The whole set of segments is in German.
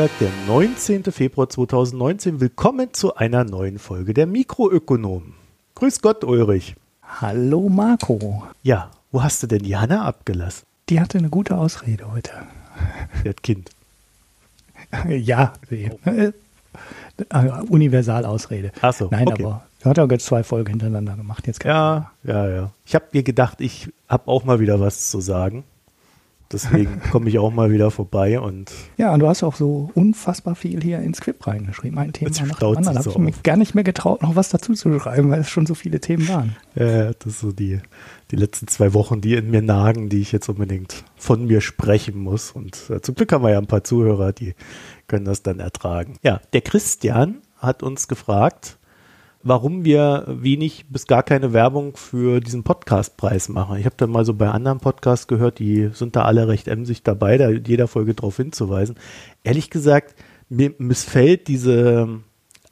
Dienstag, der 19. Februar 2019. Willkommen zu einer neuen Folge der Mikroökonomen. Grüß Gott, Ulrich. Hallo, Marco. Ja, wo hast du denn die Hanna abgelassen? Die hatte eine gute Ausrede heute. Hat Kind. ja, sie. Äh, Universalausrede. Ach so, Nein, okay. aber hat ja jetzt zwei Folgen hintereinander gemacht. Jetzt Ja, ja, ja. Ich habe mir gedacht, ich habe auch mal wieder was zu sagen. Deswegen komme ich auch mal wieder vorbei und Ja, und du hast auch so unfassbar viel hier ins Skript reingeschrieben. Ein Thema nach dem anderen. Da habe ich mich gar nicht mehr getraut, noch was dazu zu schreiben, weil es schon so viele Themen waren. äh, das ist so die, die letzten zwei Wochen, die in mir nagen, die ich jetzt unbedingt von mir sprechen muss. Und äh, zum Glück haben wir ja ein paar Zuhörer, die können das dann ertragen. Ja, der Christian hat uns gefragt, warum wir wenig bis gar keine Werbung für diesen Podcastpreis machen. Ich habe dann mal so bei anderen Podcasts gehört, die sind da alle recht emsig dabei, da jeder Folge darauf hinzuweisen. Ehrlich gesagt, mir missfällt diese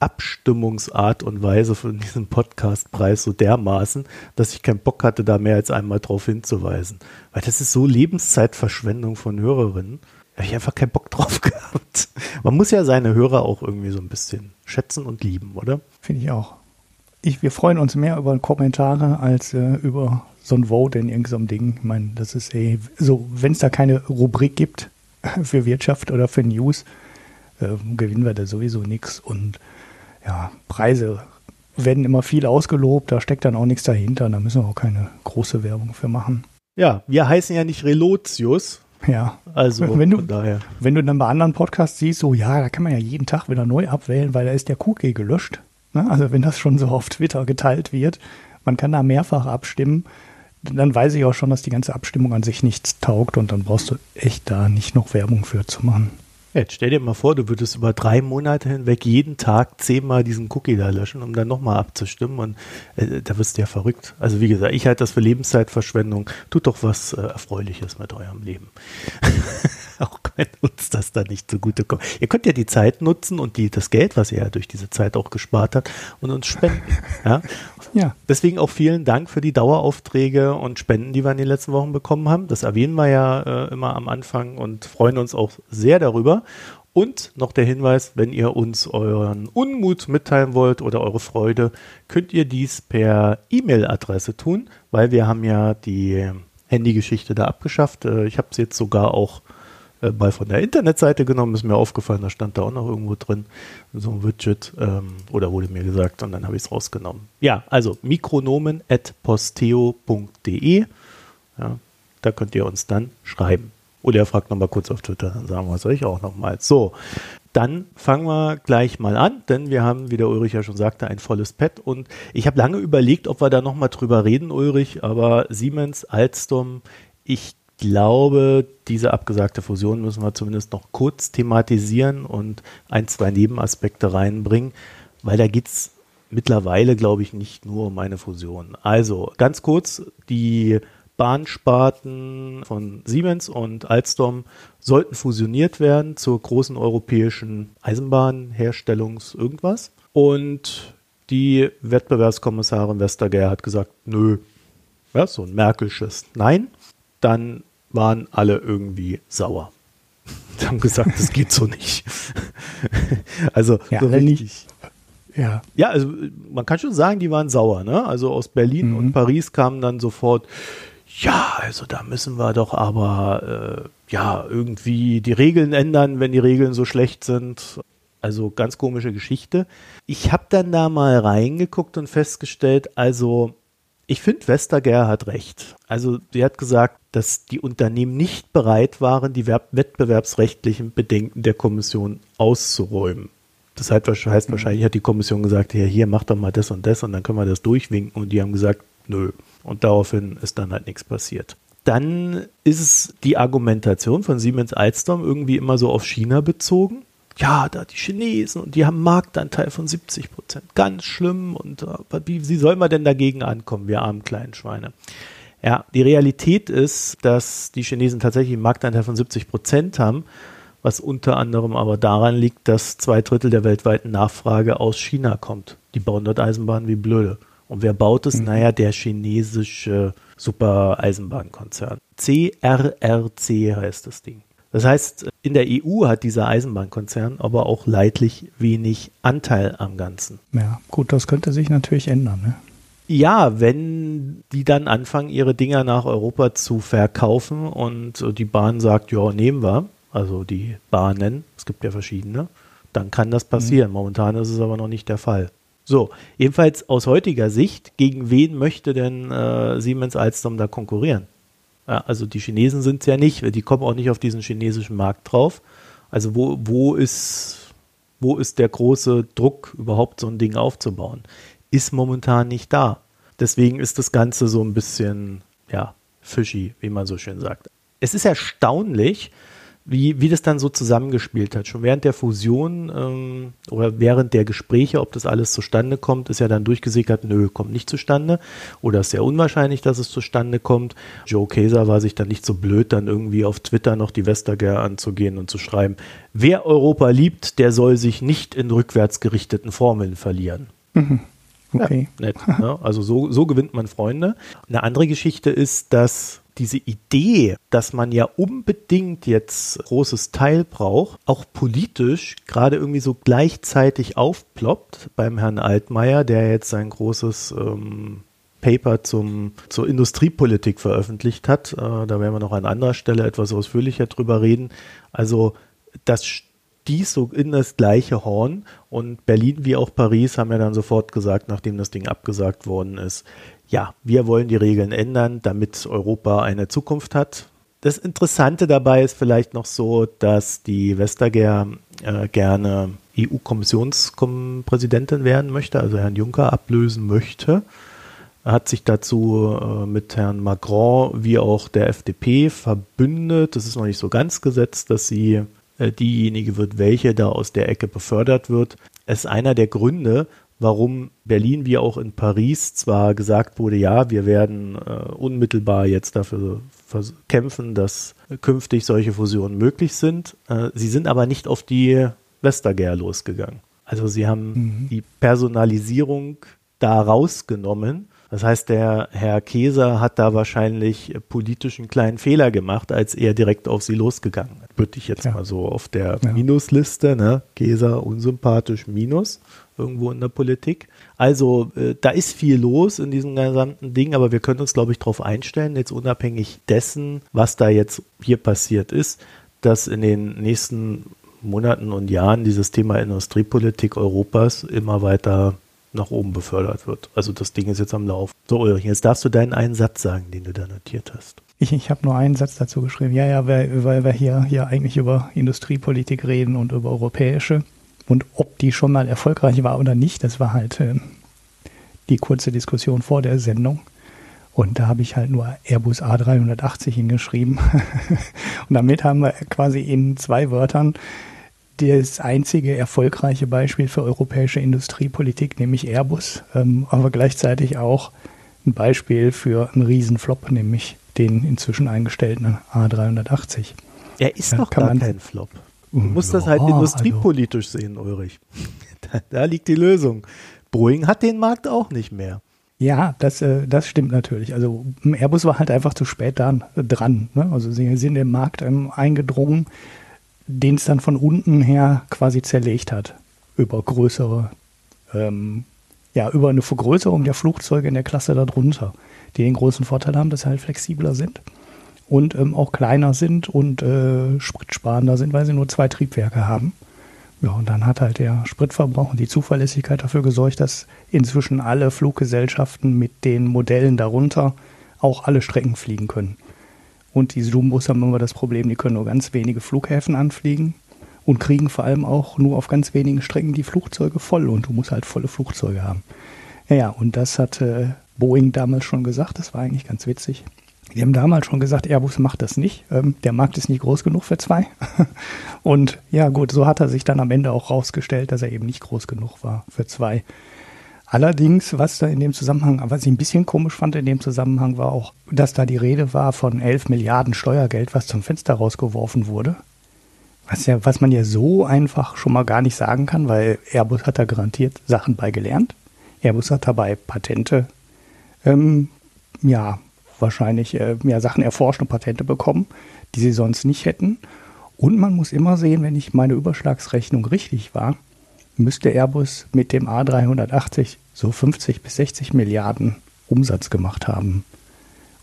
Abstimmungsart und Weise von diesem Podcastpreis so dermaßen, dass ich keinen Bock hatte, da mehr als einmal darauf hinzuweisen. Weil das ist so Lebenszeitverschwendung von Hörerinnen. Da habe ich einfach keinen Bock drauf gehabt. Man muss ja seine Hörer auch irgendwie so ein bisschen schätzen und lieben, oder? Finde ich auch. Ich, wir freuen uns mehr über Kommentare als äh, über so ein Vote in irgendeinem Ding. Ich meine, das ist eh so, wenn es da keine Rubrik gibt für Wirtschaft oder für News, äh, gewinnen wir da sowieso nichts. Und ja, Preise werden immer viel ausgelobt, da steckt dann auch nichts dahinter. Da müssen wir auch keine große Werbung für machen. Ja, wir heißen ja nicht Relotius, Ja, also Wenn du- daher. wenn du dann bei anderen Podcasts siehst, so ja, da kann man ja jeden Tag wieder neu abwählen, weil da ist der Cookie gelöscht. Ne? Also wenn das schon so auf Twitter geteilt wird, man kann da mehrfach abstimmen, dann weiß ich auch schon, dass die ganze Abstimmung an sich nichts taugt und dann brauchst du echt da nicht noch Werbung für zu machen. Jetzt stell dir mal vor, du würdest über drei Monate hinweg jeden Tag zehnmal diesen Cookie da löschen, um dann nochmal abzustimmen und äh, da wirst du ja verrückt. Also wie gesagt, ich halte das für Lebenszeitverschwendung. Tut doch was äh, Erfreuliches mit eurem Leben. auch wenn uns das da nicht zugutekommt. Ihr könnt ja die Zeit nutzen und die, das Geld, was ihr ja durch diese Zeit auch gespart habt, und uns spenden. Ja? Ja, Deswegen auch vielen Dank für die Daueraufträge und Spenden, die wir in den letzten Wochen bekommen haben. Das erwähnen wir ja äh, immer am Anfang und freuen uns auch sehr darüber. Und noch der Hinweis, wenn ihr uns euren Unmut mitteilen wollt oder eure Freude, könnt ihr dies per E-Mail-Adresse tun, weil wir haben ja die Handygeschichte da abgeschafft. Äh, Ich habe es jetzt sogar auch äh, mal von der Internetseite genommen, ist mir aufgefallen, da stand da auch noch irgendwo drin, so ein Widget, ähm, oder wurde mir gesagt, und dann habe ich es rausgenommen. Ja, also mikronomen.posteo.de, ja, da könnt ihr uns dann schreiben. Oder ihr fragt nochmal kurz auf Twitter, dann sagen wir es euch auch nochmal. So, dann fangen wir gleich mal an, denn wir haben, wie der Ulrich ja schon sagte, ein volles Pad und ich habe lange überlegt, ob wir da nochmal drüber reden, Ulrich, aber Siemens, Alstom, ich glaube, diese abgesagte Fusion müssen wir zumindest noch kurz thematisieren und ein, zwei Nebenaspekte reinbringen, weil da geht es mittlerweile, glaube ich, nicht nur um eine Fusion. Also ganz kurz, die Bahnsparten von Siemens und Alstom sollten fusioniert werden zur großen europäischen Eisenbahnherstellungs irgendwas. Und die Wettbewerbskommissarin Vestager hat gesagt, nö, ja, so ein Merkelsches Nein. Dann waren alle irgendwie sauer. Die haben gesagt, das geht so nicht. also Ja, so richtig. ja, Ja, also man kann schon sagen, die waren sauer. Ne? Also aus Berlin Mhm. und Paris kamen dann sofort, ja, also da müssen wir doch aber äh, ja irgendwie die Regeln ändern, wenn die Regeln so schlecht sind. Also ganz komische Geschichte. Ich habe dann da mal reingeguckt und festgestellt, also ich finde, Vestager hat recht. Also sie hat gesagt, dass die Unternehmen nicht bereit waren, die werb- wettbewerbsrechtlichen Bedenken der Kommission auszuräumen. Das heißt, heißt wahrscheinlich hat die Kommission gesagt, ja, hier mach doch mal das und das und dann können wir das durchwinken und die haben gesagt, nö. Und daraufhin ist dann halt nichts passiert. Dann ist die Argumentation von Siemens Alstom irgendwie immer so auf China bezogen. Ja, da die Chinesen und die haben einen Marktanteil von 70 Prozent. Ganz schlimm. Und äh, wie, wie soll man denn dagegen ankommen, wir armen kleinen Schweine? Ja, die Realität ist, dass die Chinesen tatsächlich einen Marktanteil von 70 Prozent haben, was unter anderem aber daran liegt, dass zwei Drittel der weltweiten Nachfrage aus China kommt. Die bauen dort Eisenbahnen wie blöde. Und wer baut es? Naja, der chinesische Super-Eisenbahnkonzern. CRRC heißt das Ding. Das heißt, in der EU hat dieser Eisenbahnkonzern aber auch leidlich wenig Anteil am Ganzen. Ja, gut, das könnte sich natürlich ändern. Ne? Ja, wenn die dann anfangen, ihre Dinger nach Europa zu verkaufen und die Bahn sagt, ja, nehmen wir, also die Bahnen, es gibt ja verschiedene, dann kann das passieren. Mhm. Momentan ist es aber noch nicht der Fall. So, jedenfalls aus heutiger Sicht, gegen wen möchte denn äh, Siemens Alstom da konkurrieren? Ja, also die Chinesen sind es ja nicht, die kommen auch nicht auf diesen chinesischen Markt drauf. Also wo, wo, ist, wo ist der große Druck, überhaupt so ein Ding aufzubauen? Ist momentan nicht da. Deswegen ist das Ganze so ein bisschen, ja, fishy, wie man so schön sagt. Es ist erstaunlich, wie, wie das dann so zusammengespielt hat. Schon während der Fusion ähm, oder während der Gespräche, ob das alles zustande kommt, ist ja dann durchgesickert, nö, kommt nicht zustande. Oder ist sehr unwahrscheinlich, dass es zustande kommt. Joe Kaeser war sich dann nicht so blöd, dann irgendwie auf Twitter noch die Vestager anzugehen und zu schreiben, wer Europa liebt, der soll sich nicht in rückwärts gerichteten Formeln verlieren. Mhm. Okay. Ja, nett. Ne? Also so, so gewinnt man Freunde. Eine andere Geschichte ist, dass diese Idee, dass man ja unbedingt jetzt großes Teil braucht, auch politisch gerade irgendwie so gleichzeitig aufploppt beim Herrn Altmaier, der jetzt sein großes ähm, Paper zum, zur Industriepolitik veröffentlicht hat. Äh, da werden wir noch an anderer Stelle etwas ausführlicher drüber reden. Also das stieß so in das gleiche Horn und Berlin wie auch Paris haben ja dann sofort gesagt, nachdem das Ding abgesagt worden ist, ja, wir wollen die Regeln ändern, damit Europa eine Zukunft hat. Das Interessante dabei ist vielleicht noch so, dass die Vestager äh, gerne EU-Kommissionspräsidentin werden möchte, also Herrn Juncker ablösen möchte. Hat sich dazu äh, mit Herrn Macron wie auch der FDP verbündet. Das ist noch nicht so ganz gesetzt, dass sie diejenige wird, welche da aus der Ecke befördert wird. Es ist einer der Gründe, warum Berlin wie auch in Paris zwar gesagt wurde, ja, wir werden äh, unmittelbar jetzt dafür kämpfen, dass künftig solche Fusionen möglich sind. Äh, sie sind aber nicht auf die Westerger losgegangen. Also sie haben mhm. die Personalisierung da rausgenommen das heißt, der Herr Käser hat da wahrscheinlich politisch einen kleinen Fehler gemacht, als er direkt auf sie losgegangen ist. Würde ich jetzt ja. mal so auf der ja. Minusliste, ne? Käser unsympathisch Minus irgendwo in der Politik. Also äh, da ist viel los in diesem gesamten Ding, aber wir können uns, glaube ich, darauf einstellen, jetzt unabhängig dessen, was da jetzt hier passiert ist, dass in den nächsten Monaten und Jahren dieses Thema Industriepolitik Europas immer weiter nach oben befördert wird. Also das Ding ist jetzt am Lauf. So, Ulrich, jetzt darfst du deinen einen Satz sagen, den du da notiert hast. Ich, ich habe nur einen Satz dazu geschrieben. Ja, ja, weil, weil wir hier, hier eigentlich über Industriepolitik reden und über europäische. Und ob die schon mal erfolgreich war oder nicht, das war halt äh, die kurze Diskussion vor der Sendung. Und da habe ich halt nur Airbus A380 hingeschrieben. und damit haben wir quasi in zwei Wörtern das einzige erfolgreiche Beispiel für europäische Industriepolitik, nämlich Airbus, ähm, aber gleichzeitig auch ein Beispiel für einen Riesenflop, nämlich den inzwischen eingestellten A380. Er ist ja, doch gar kein Flop. Du musst ja, das halt industriepolitisch also, sehen, Ulrich. Da, da, liegt die Lösung. Boeing hat den Markt auch nicht mehr. Ja, das, äh, das stimmt natürlich. Also Airbus war halt einfach zu spät dann, dran. Ne? Also sie sind im Markt ähm, eingedrungen den es dann von unten her quasi zerlegt hat. Über größere, ähm, ja, über eine Vergrößerung der Flugzeuge in der Klasse darunter, die den großen Vorteil haben, dass sie halt flexibler sind und ähm, auch kleiner sind und äh, spritsparender sind, weil sie nur zwei Triebwerke haben. Ja, und dann hat halt der Spritverbrauch und die Zuverlässigkeit dafür gesorgt, dass inzwischen alle Fluggesellschaften mit den Modellen darunter auch alle Strecken fliegen können. Und die Jumbos haben immer das Problem, die können nur ganz wenige Flughäfen anfliegen und kriegen vor allem auch nur auf ganz wenigen Strecken die Flugzeuge voll und du musst halt volle Flugzeuge haben. Ja, ja und das hat äh, Boeing damals schon gesagt, das war eigentlich ganz witzig. Die haben damals schon gesagt, Airbus macht das nicht. Ähm, der Markt ist nicht groß genug für zwei. und ja, gut, so hat er sich dann am Ende auch rausgestellt, dass er eben nicht groß genug war für zwei. Allerdings, was da in dem Zusammenhang, was ich ein bisschen komisch fand in dem Zusammenhang, war auch, dass da die Rede war von 11 Milliarden Steuergeld, was zum Fenster rausgeworfen wurde. Was, ja, was man ja so einfach schon mal gar nicht sagen kann, weil Airbus hat da garantiert Sachen bei gelernt. Airbus hat dabei Patente, ähm, ja, wahrscheinlich äh, ja, Sachen erforscht und Patente bekommen, die sie sonst nicht hätten. Und man muss immer sehen, wenn ich meine Überschlagsrechnung richtig war, müsste Airbus mit dem A380 so 50 bis 60 Milliarden Umsatz gemacht haben.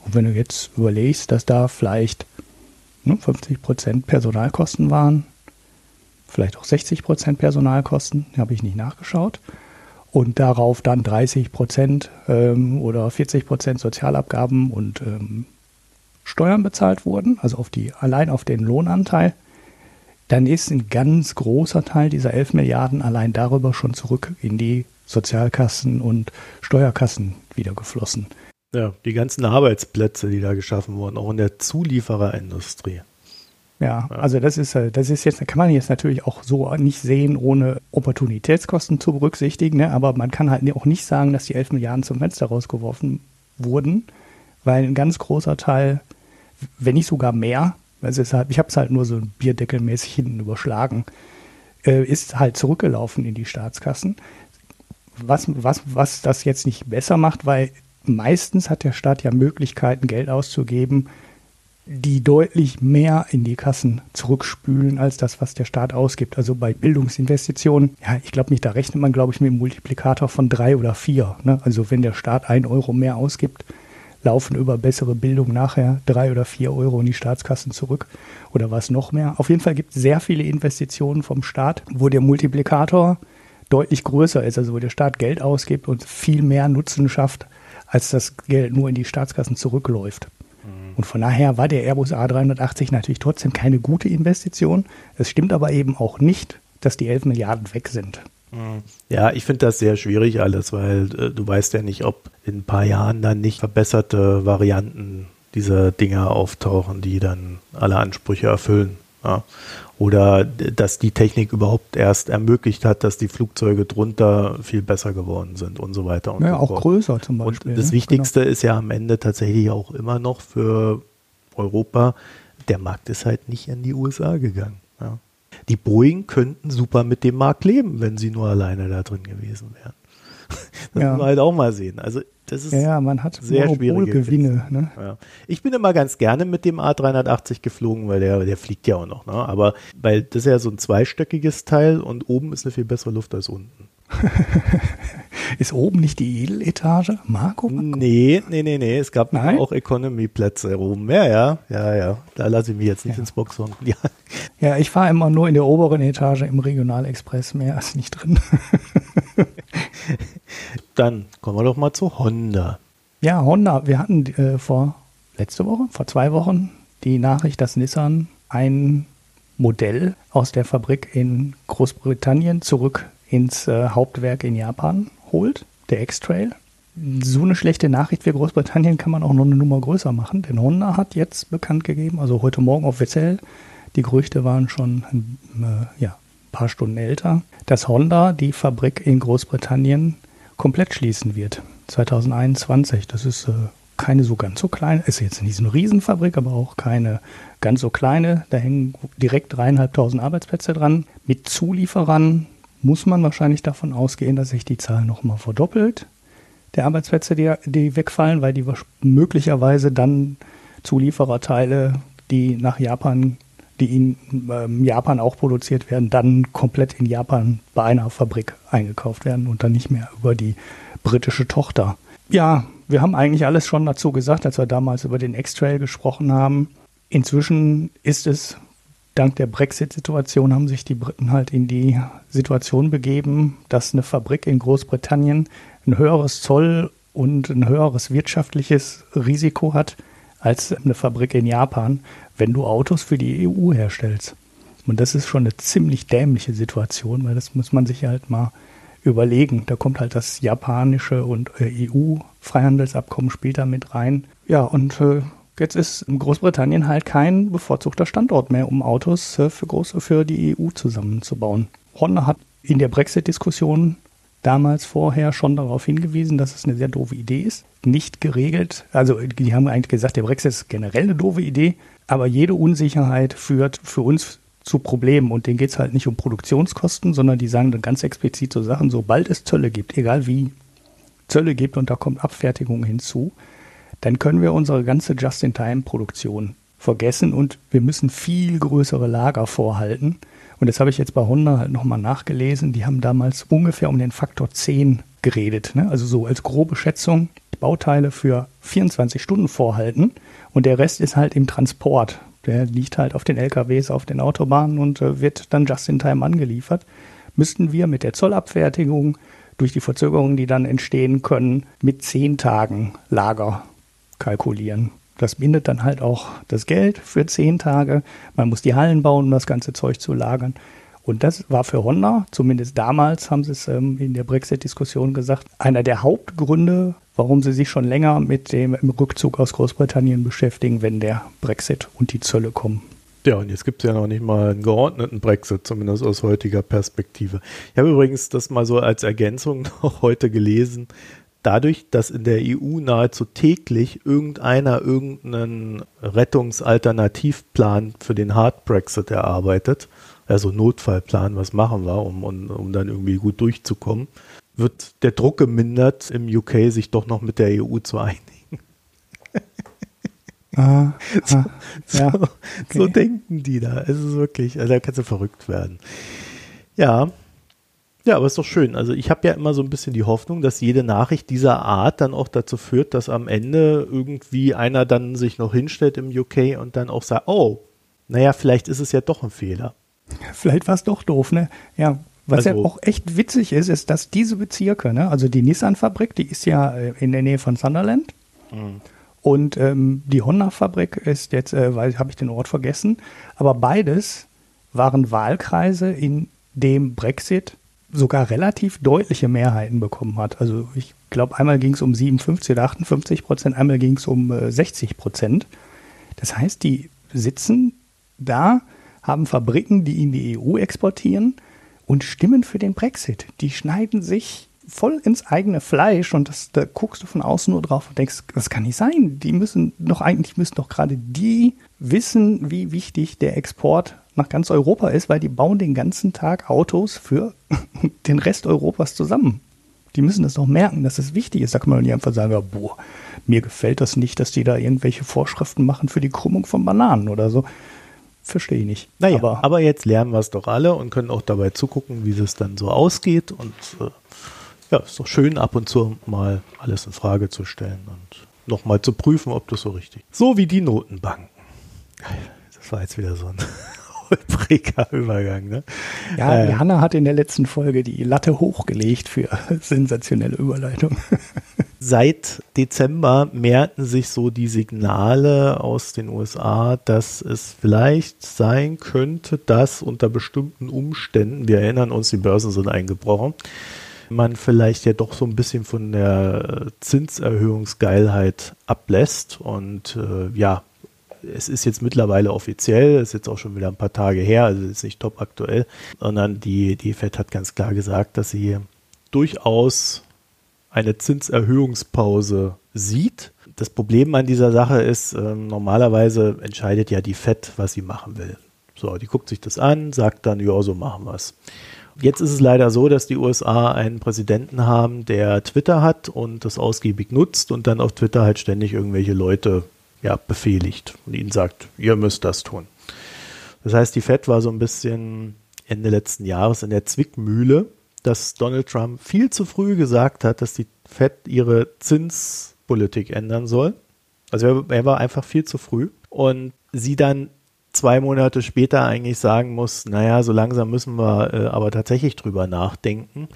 Und wenn du jetzt überlegst, dass da vielleicht ne, 50 Prozent Personalkosten waren, vielleicht auch 60 Prozent Personalkosten, habe ich nicht nachgeschaut, und darauf dann 30 Prozent ähm, oder 40 Prozent Sozialabgaben und ähm, Steuern bezahlt wurden, also auf die, allein auf den Lohnanteil, dann ist ein ganz großer Teil dieser 11 Milliarden allein darüber schon zurück in die Sozialkassen und Steuerkassen wieder geflossen. Ja, die ganzen Arbeitsplätze, die da geschaffen wurden, auch in der Zuliefererindustrie. Ja, also das ist, äh, das ist jetzt, kann man jetzt natürlich auch so nicht sehen, ohne Opportunitätskosten zu berücksichtigen, ne? aber man kann halt auch nicht sagen, dass die 11 Milliarden zum Fenster rausgeworfen wurden, weil ein ganz großer Teil, wenn nicht sogar mehr, also halt, ich habe es halt nur so bierdeckelmäßig hinten überschlagen, äh, ist halt zurückgelaufen in die Staatskassen. Was, was, was das jetzt nicht besser macht, weil meistens hat der Staat ja Möglichkeiten, Geld auszugeben, die deutlich mehr in die Kassen zurückspülen als das, was der Staat ausgibt. Also bei Bildungsinvestitionen, ja, ich glaube nicht, da rechnet man, glaube ich, mit einem Multiplikator von drei oder vier. Ne? Also wenn der Staat ein Euro mehr ausgibt, laufen über bessere Bildung nachher drei oder vier Euro in die Staatskassen zurück oder was noch mehr. Auf jeden Fall gibt es sehr viele Investitionen vom Staat, wo der Multiplikator deutlich größer ist, also wo der Staat Geld ausgibt und viel mehr Nutzen schafft, als das Geld nur in die Staatskassen zurückläuft. Und von daher war der Airbus A380 natürlich trotzdem keine gute Investition. Es stimmt aber eben auch nicht, dass die 11 Milliarden weg sind. Mhm. Ja, ich finde das sehr schwierig alles, weil äh, du weißt ja nicht, ob in ein paar Jahren dann nicht verbesserte Varianten dieser Dinger auftauchen, die dann alle Ansprüche erfüllen. Ja. Oder dass die Technik überhaupt erst ermöglicht hat, dass die Flugzeuge drunter viel besser geworden sind und so weiter. Und ja, so auch fort. größer zum Beispiel. Und das ne? Wichtigste genau. ist ja am Ende tatsächlich auch immer noch für Europa, der Markt ist halt nicht in die USA gegangen. Ja. Die Boeing könnten super mit dem Markt leben, wenn sie nur alleine da drin gewesen wären. Das ja. muss man halt auch mal sehen. Also das ist ja, ja, man hat sehr schwierige Gewinne. Ne? Ja. Ich bin immer ganz gerne mit dem A380 geflogen, weil der, der fliegt ja auch noch. Ne? Aber weil das ist ja so ein zweistöckiges Teil und oben ist eine viel bessere Luft als unten. ist oben nicht die Edeletage? Marco, Marco? Nee, nee, nee, nee. Es gab auch Economy-Plätze oben. Ja, ja, ja, ja. Da lasse ich mich jetzt nicht ja. ins Boxhorn. Ja, ja ich fahre immer nur in der oberen Etage im Regionalexpress. Mehr ist nicht drin. Dann kommen wir doch mal zu Honda. Ja, Honda. Wir hatten äh, vor letzte Woche, vor zwei Wochen, die Nachricht, dass Nissan ein Modell aus der Fabrik in Großbritannien zurück ins äh, Hauptwerk in Japan holt, der X-Trail. So eine schlechte Nachricht für Großbritannien kann man auch noch eine Nummer größer machen, denn Honda hat jetzt bekannt gegeben, also heute Morgen offiziell, die Gerüchte waren schon äh, ja, ein paar Stunden älter, dass Honda die Fabrik in Großbritannien komplett schließen wird. 2021. Das ist äh, keine so ganz so kleine, ist jetzt nicht so eine Riesenfabrik, aber auch keine ganz so kleine. Da hängen direkt dreieinhalbtausend Arbeitsplätze dran. Mit Zulieferern muss man wahrscheinlich davon ausgehen, dass sich die Zahl nochmal verdoppelt. Der Arbeitsplätze, die, die wegfallen, weil die möglicherweise dann Zuliefererteile, die nach Japan die in ähm, Japan auch produziert werden, dann komplett in Japan bei einer Fabrik eingekauft werden und dann nicht mehr über die britische Tochter. Ja, wir haben eigentlich alles schon dazu gesagt, als wir damals über den X-Trail gesprochen haben. Inzwischen ist es, dank der Brexit-Situation, haben sich die Briten halt in die Situation begeben, dass eine Fabrik in Großbritannien ein höheres Zoll und ein höheres wirtschaftliches Risiko hat als eine Fabrik in Japan, wenn du Autos für die EU herstellst. Und das ist schon eine ziemlich dämliche Situation, weil das muss man sich halt mal überlegen. Da kommt halt das japanische und äh, EU-Freihandelsabkommen da mit rein. Ja, und äh, jetzt ist Großbritannien halt kein bevorzugter Standort mehr, um Autos für, große, für die EU zusammenzubauen. Honda hat in der Brexit-Diskussion damals vorher schon darauf hingewiesen, dass es eine sehr doofe Idee ist. Nicht geregelt. Also die haben eigentlich gesagt, der Brexit ist generell eine doofe Idee, aber jede Unsicherheit führt für uns zu Problemen und denen geht es halt nicht um Produktionskosten, sondern die sagen dann ganz explizit so Sachen, sobald es Zölle gibt, egal wie Zölle gibt und da kommt Abfertigung hinzu, dann können wir unsere ganze Just-in-Time-Produktion vergessen und wir müssen viel größere Lager vorhalten. Und das habe ich jetzt bei Honda halt nochmal nachgelesen. Die haben damals ungefähr um den Faktor 10 geredet. Ne? Also so als grobe Schätzung Bauteile für 24 Stunden vorhalten und der Rest ist halt im Transport. Der liegt halt auf den LKWs, auf den Autobahnen und äh, wird dann just in time angeliefert. Müssten wir mit der Zollabfertigung durch die Verzögerungen, die dann entstehen können, mit zehn Tagen Lager kalkulieren. Das bindet dann halt auch das Geld für zehn Tage. Man muss die Hallen bauen, um das ganze Zeug zu lagern. Und das war für Honda, zumindest damals haben sie es ähm, in der Brexit-Diskussion gesagt, einer der Hauptgründe, warum sie sich schon länger mit dem Rückzug aus Großbritannien beschäftigen, wenn der Brexit und die Zölle kommen. Ja, und jetzt gibt es ja noch nicht mal einen geordneten Brexit, zumindest aus heutiger Perspektive. Ich habe übrigens das mal so als Ergänzung noch heute gelesen. Dadurch, dass in der EU nahezu täglich irgendeiner irgendeinen Rettungsalternativplan für den Hard Brexit erarbeitet, also Notfallplan, was machen wir, um, um, um dann irgendwie gut durchzukommen, wird der Druck gemindert, im UK sich doch noch mit der EU zu einigen. Ah, so, ah, ja, okay. so, denken die da. Es ist wirklich, also da kannst du verrückt werden. Ja, ja, aber ist doch schön. Also ich habe ja immer so ein bisschen die Hoffnung, dass jede Nachricht dieser Art dann auch dazu führt, dass am Ende irgendwie einer dann sich noch hinstellt im UK und dann auch sagt, oh, naja, vielleicht ist es ja doch ein Fehler. Vielleicht war es doch doof, ne? Ja, was also, ja auch echt witzig ist, ist, dass diese Bezirke, ne, also die Nissan-Fabrik, die ist ja äh, in der Nähe von Sunderland. Mhm. Und ähm, die Honda-Fabrik ist jetzt, äh, habe ich den Ort vergessen, aber beides waren Wahlkreise, in dem Brexit sogar relativ deutliche Mehrheiten bekommen hat. Also ich glaube, einmal ging es um 57 oder 58 Prozent, einmal ging es um äh, 60 Prozent. Das heißt, die sitzen da, haben Fabriken, die in die EU exportieren und stimmen für den Brexit. Die schneiden sich voll ins eigene Fleisch und das, da guckst du von außen nur drauf und denkst, das kann nicht sein. Die müssen doch eigentlich müssen doch gerade die wissen, wie wichtig der Export nach ganz Europa ist, weil die bauen den ganzen Tag Autos für den Rest Europas zusammen. Die müssen das doch merken, dass es wichtig ist. Da kann man nicht einfach sagen, ja, boah, mir gefällt das nicht, dass die da irgendwelche Vorschriften machen für die Krümmung von Bananen oder so verstehe ich nicht. Naja, aber, aber jetzt lernen wir es doch alle und können auch dabei zugucken, wie es dann so ausgeht. Und äh, ja, ist doch schön, ab und zu mal alles in Frage zu stellen und nochmal zu prüfen, ob das so richtig ist. So wie die Notenbanken. Das war jetzt wieder so ein holpriger Übergang. Ne? Ja, äh, Hanna hat in der letzten Folge die Latte hochgelegt für sensationelle Überleitung. Seit Dezember mehrten sich so die Signale aus den USA, dass es vielleicht sein könnte, dass unter bestimmten Umständen, wir erinnern uns, die Börsen sind eingebrochen, man vielleicht ja doch so ein bisschen von der Zinserhöhungsgeilheit ablässt und äh, ja, es ist jetzt mittlerweile offiziell, ist jetzt auch schon wieder ein paar Tage her, also ist nicht top aktuell, sondern die, die FED hat ganz klar gesagt, dass sie durchaus eine Zinserhöhungspause sieht. Das Problem an dieser Sache ist, äh, normalerweise entscheidet ja die FED, was sie machen will. So, die guckt sich das an, sagt dann, ja, so machen wir es. Jetzt ist es leider so, dass die USA einen Präsidenten haben, der Twitter hat und das ausgiebig nutzt und dann auf Twitter halt ständig irgendwelche Leute ja, befehligt und ihnen sagt, ihr müsst das tun. Das heißt, die Fed war so ein bisschen Ende letzten Jahres in der Zwickmühle, dass Donald Trump viel zu früh gesagt hat, dass die Fed ihre Zinspolitik ändern soll. Also er, er war einfach viel zu früh und sie dann zwei Monate später eigentlich sagen muss, naja, so langsam müssen wir äh, aber tatsächlich drüber nachdenken.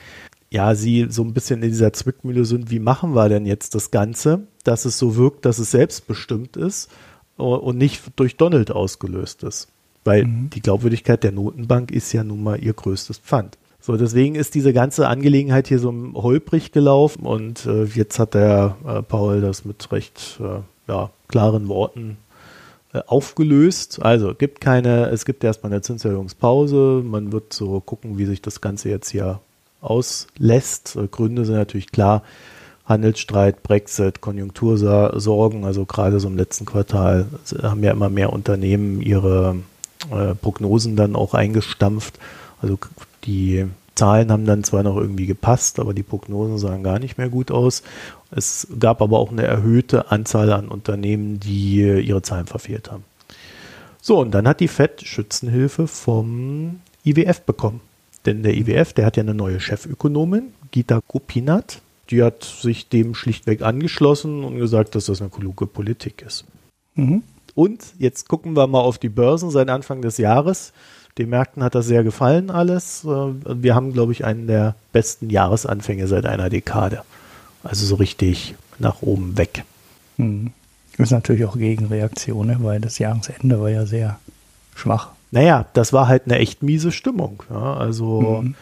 Ja, sie so ein bisschen in dieser Zwickmühle sind, wie machen wir denn jetzt das Ganze? Dass es so wirkt, dass es selbstbestimmt ist und nicht durch Donald ausgelöst ist. Weil mhm. die Glaubwürdigkeit der Notenbank ist ja nun mal ihr größtes Pfand. So, deswegen ist diese ganze Angelegenheit hier so holprig gelaufen und äh, jetzt hat der äh, Paul das mit recht äh, ja, klaren Worten äh, aufgelöst. Also gibt keine, es gibt erstmal eine Zinserhöhungspause. Man wird so gucken, wie sich das Ganze jetzt hier auslässt. Äh, Gründe sind natürlich klar. Handelsstreit, Brexit, Konjunktursorgen, also gerade so im letzten Quartal haben ja immer mehr Unternehmen ihre äh, Prognosen dann auch eingestampft. Also die Zahlen haben dann zwar noch irgendwie gepasst, aber die Prognosen sahen gar nicht mehr gut aus. Es gab aber auch eine erhöhte Anzahl an Unternehmen, die ihre Zahlen verfehlt haben. So, und dann hat die FED Schützenhilfe vom IWF bekommen. Denn der IWF, der hat ja eine neue Chefökonomin, Gita Gopinath. Die hat sich dem schlichtweg angeschlossen und gesagt, dass das eine kluge Politik ist. Mhm. Und jetzt gucken wir mal auf die Börsen seit Anfang des Jahres. Den Märkten hat das sehr gefallen alles. Äh, wir haben, glaube ich, einen der besten Jahresanfänge seit einer Dekade. Also so richtig nach oben weg. Hm. Das ist natürlich auch Gegenreaktion, ne? weil das Jahresende war ja sehr schwach. Naja, das war halt eine echt miese Stimmung. Ja? Also mhm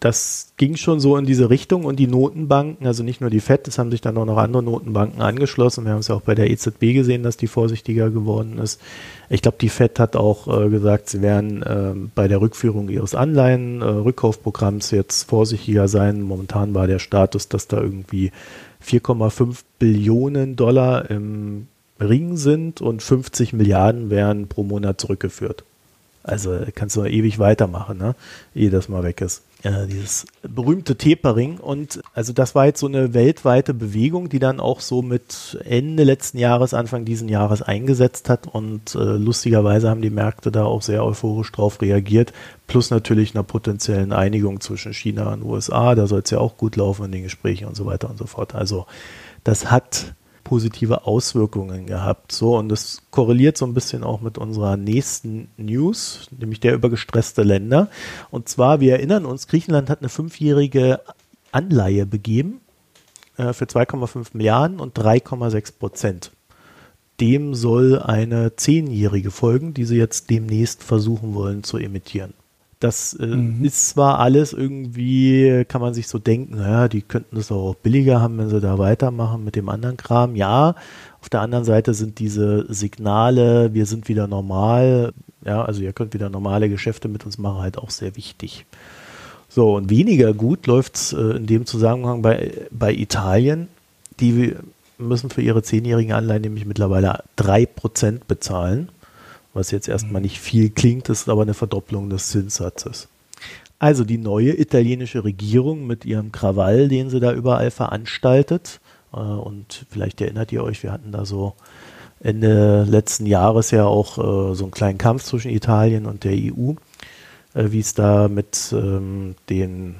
das ging schon so in diese Richtung und die Notenbanken, also nicht nur die FED, es haben sich dann auch noch andere Notenbanken angeschlossen. Wir haben es ja auch bei der EZB gesehen, dass die vorsichtiger geworden ist. Ich glaube, die FED hat auch äh, gesagt, sie werden äh, bei der Rückführung ihres Anleihen-Rückkaufprogramms äh, jetzt vorsichtiger sein. Momentan war der Status, dass da irgendwie 4,5 Billionen Dollar im Ring sind und 50 Milliarden werden pro Monat zurückgeführt. Also kannst du ewig weitermachen, ne? ehe das mal weg ist. Äh, dieses berühmte Tapering. Und also das war jetzt so eine weltweite Bewegung, die dann auch so mit Ende letzten Jahres, Anfang diesen Jahres eingesetzt hat. Und äh, lustigerweise haben die Märkte da auch sehr euphorisch drauf reagiert. Plus natürlich einer potenziellen Einigung zwischen China und USA. Da soll es ja auch gut laufen in den Gesprächen und so weiter und so fort. Also das hat positive Auswirkungen gehabt. So, und das korreliert so ein bisschen auch mit unserer nächsten News, nämlich der über gestresste Länder. Und zwar, wir erinnern uns, Griechenland hat eine fünfjährige Anleihe begeben äh, für 2,5 Milliarden und 3,6 Prozent. Dem soll eine zehnjährige folgen, die sie jetzt demnächst versuchen wollen zu emittieren. Das äh, mhm. ist zwar alles irgendwie, kann man sich so denken, naja, die könnten das auch billiger haben, wenn sie da weitermachen mit dem anderen Kram. Ja, auf der anderen Seite sind diese Signale, wir sind wieder normal, ja, also ihr könnt wieder normale Geschäfte mit uns machen, halt auch sehr wichtig. So, und weniger gut läuft es äh, in dem Zusammenhang bei, bei Italien. Die müssen für ihre zehnjährigen Anleihen nämlich mittlerweile drei Prozent bezahlen was jetzt erstmal nicht viel klingt, ist aber eine Verdopplung des Zinssatzes. Also die neue italienische Regierung mit ihrem Krawall, den sie da überall veranstaltet, äh, und vielleicht erinnert ihr euch, wir hatten da so Ende letzten Jahres ja auch äh, so einen kleinen Kampf zwischen Italien und der EU, äh, wie es da mit ähm, den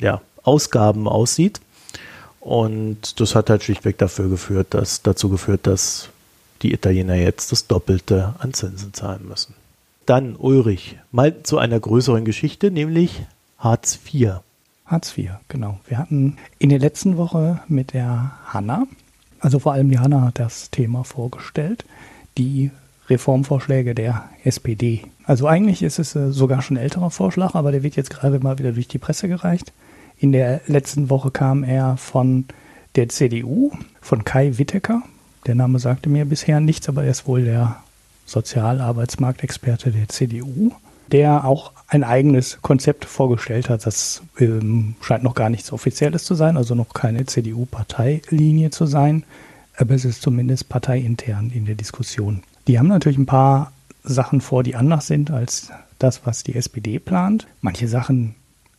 ja, Ausgaben aussieht. Und das hat halt schlichtweg dafür geführt, dass, dazu geführt, dass die Italiener jetzt das Doppelte an Zinsen zahlen müssen. Dann Ulrich, mal zu einer größeren Geschichte, nämlich Hartz IV. Hartz IV, genau. Wir hatten in der letzten Woche mit der Hanna, also vor allem die Hanna hat das Thema vorgestellt, die Reformvorschläge der SPD. Also eigentlich ist es äh, sogar schon ein älterer Vorschlag, aber der wird jetzt gerade mal wieder durch die Presse gereicht. In der letzten Woche kam er von der CDU, von Kai Wittecker, der Name sagte mir bisher nichts, aber er ist wohl der Sozialarbeitsmarktexperte der CDU, der auch ein eigenes Konzept vorgestellt hat. Das ähm, scheint noch gar nichts Offizielles zu sein, also noch keine CDU-Parteilinie zu sein, aber es ist zumindest parteiintern in der Diskussion. Die haben natürlich ein paar Sachen vor, die anders sind als das, was die SPD plant. Manche Sachen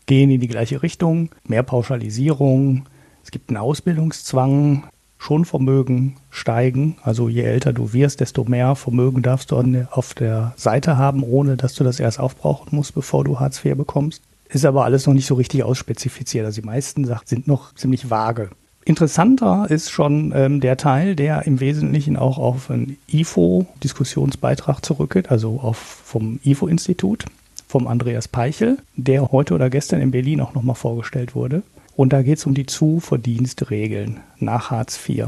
gehen in die gleiche Richtung, mehr Pauschalisierung, es gibt einen Ausbildungszwang, Schonvermögen steigen. Also je älter du wirst, desto mehr Vermögen darfst du auf der Seite haben, ohne dass du das erst aufbrauchen musst, bevor du Hartz IV bekommst. Ist aber alles noch nicht so richtig ausspezifiziert. Also die meisten Sachen sind noch ziemlich vage. Interessanter ist schon ähm, der Teil, der im Wesentlichen auch auf einen IFO-Diskussionsbeitrag zurückgeht, also auf, vom IFO-Institut, vom Andreas Peichel, der heute oder gestern in Berlin auch nochmal vorgestellt wurde. Und da geht es um die Zuverdienstregeln nach Hartz IV.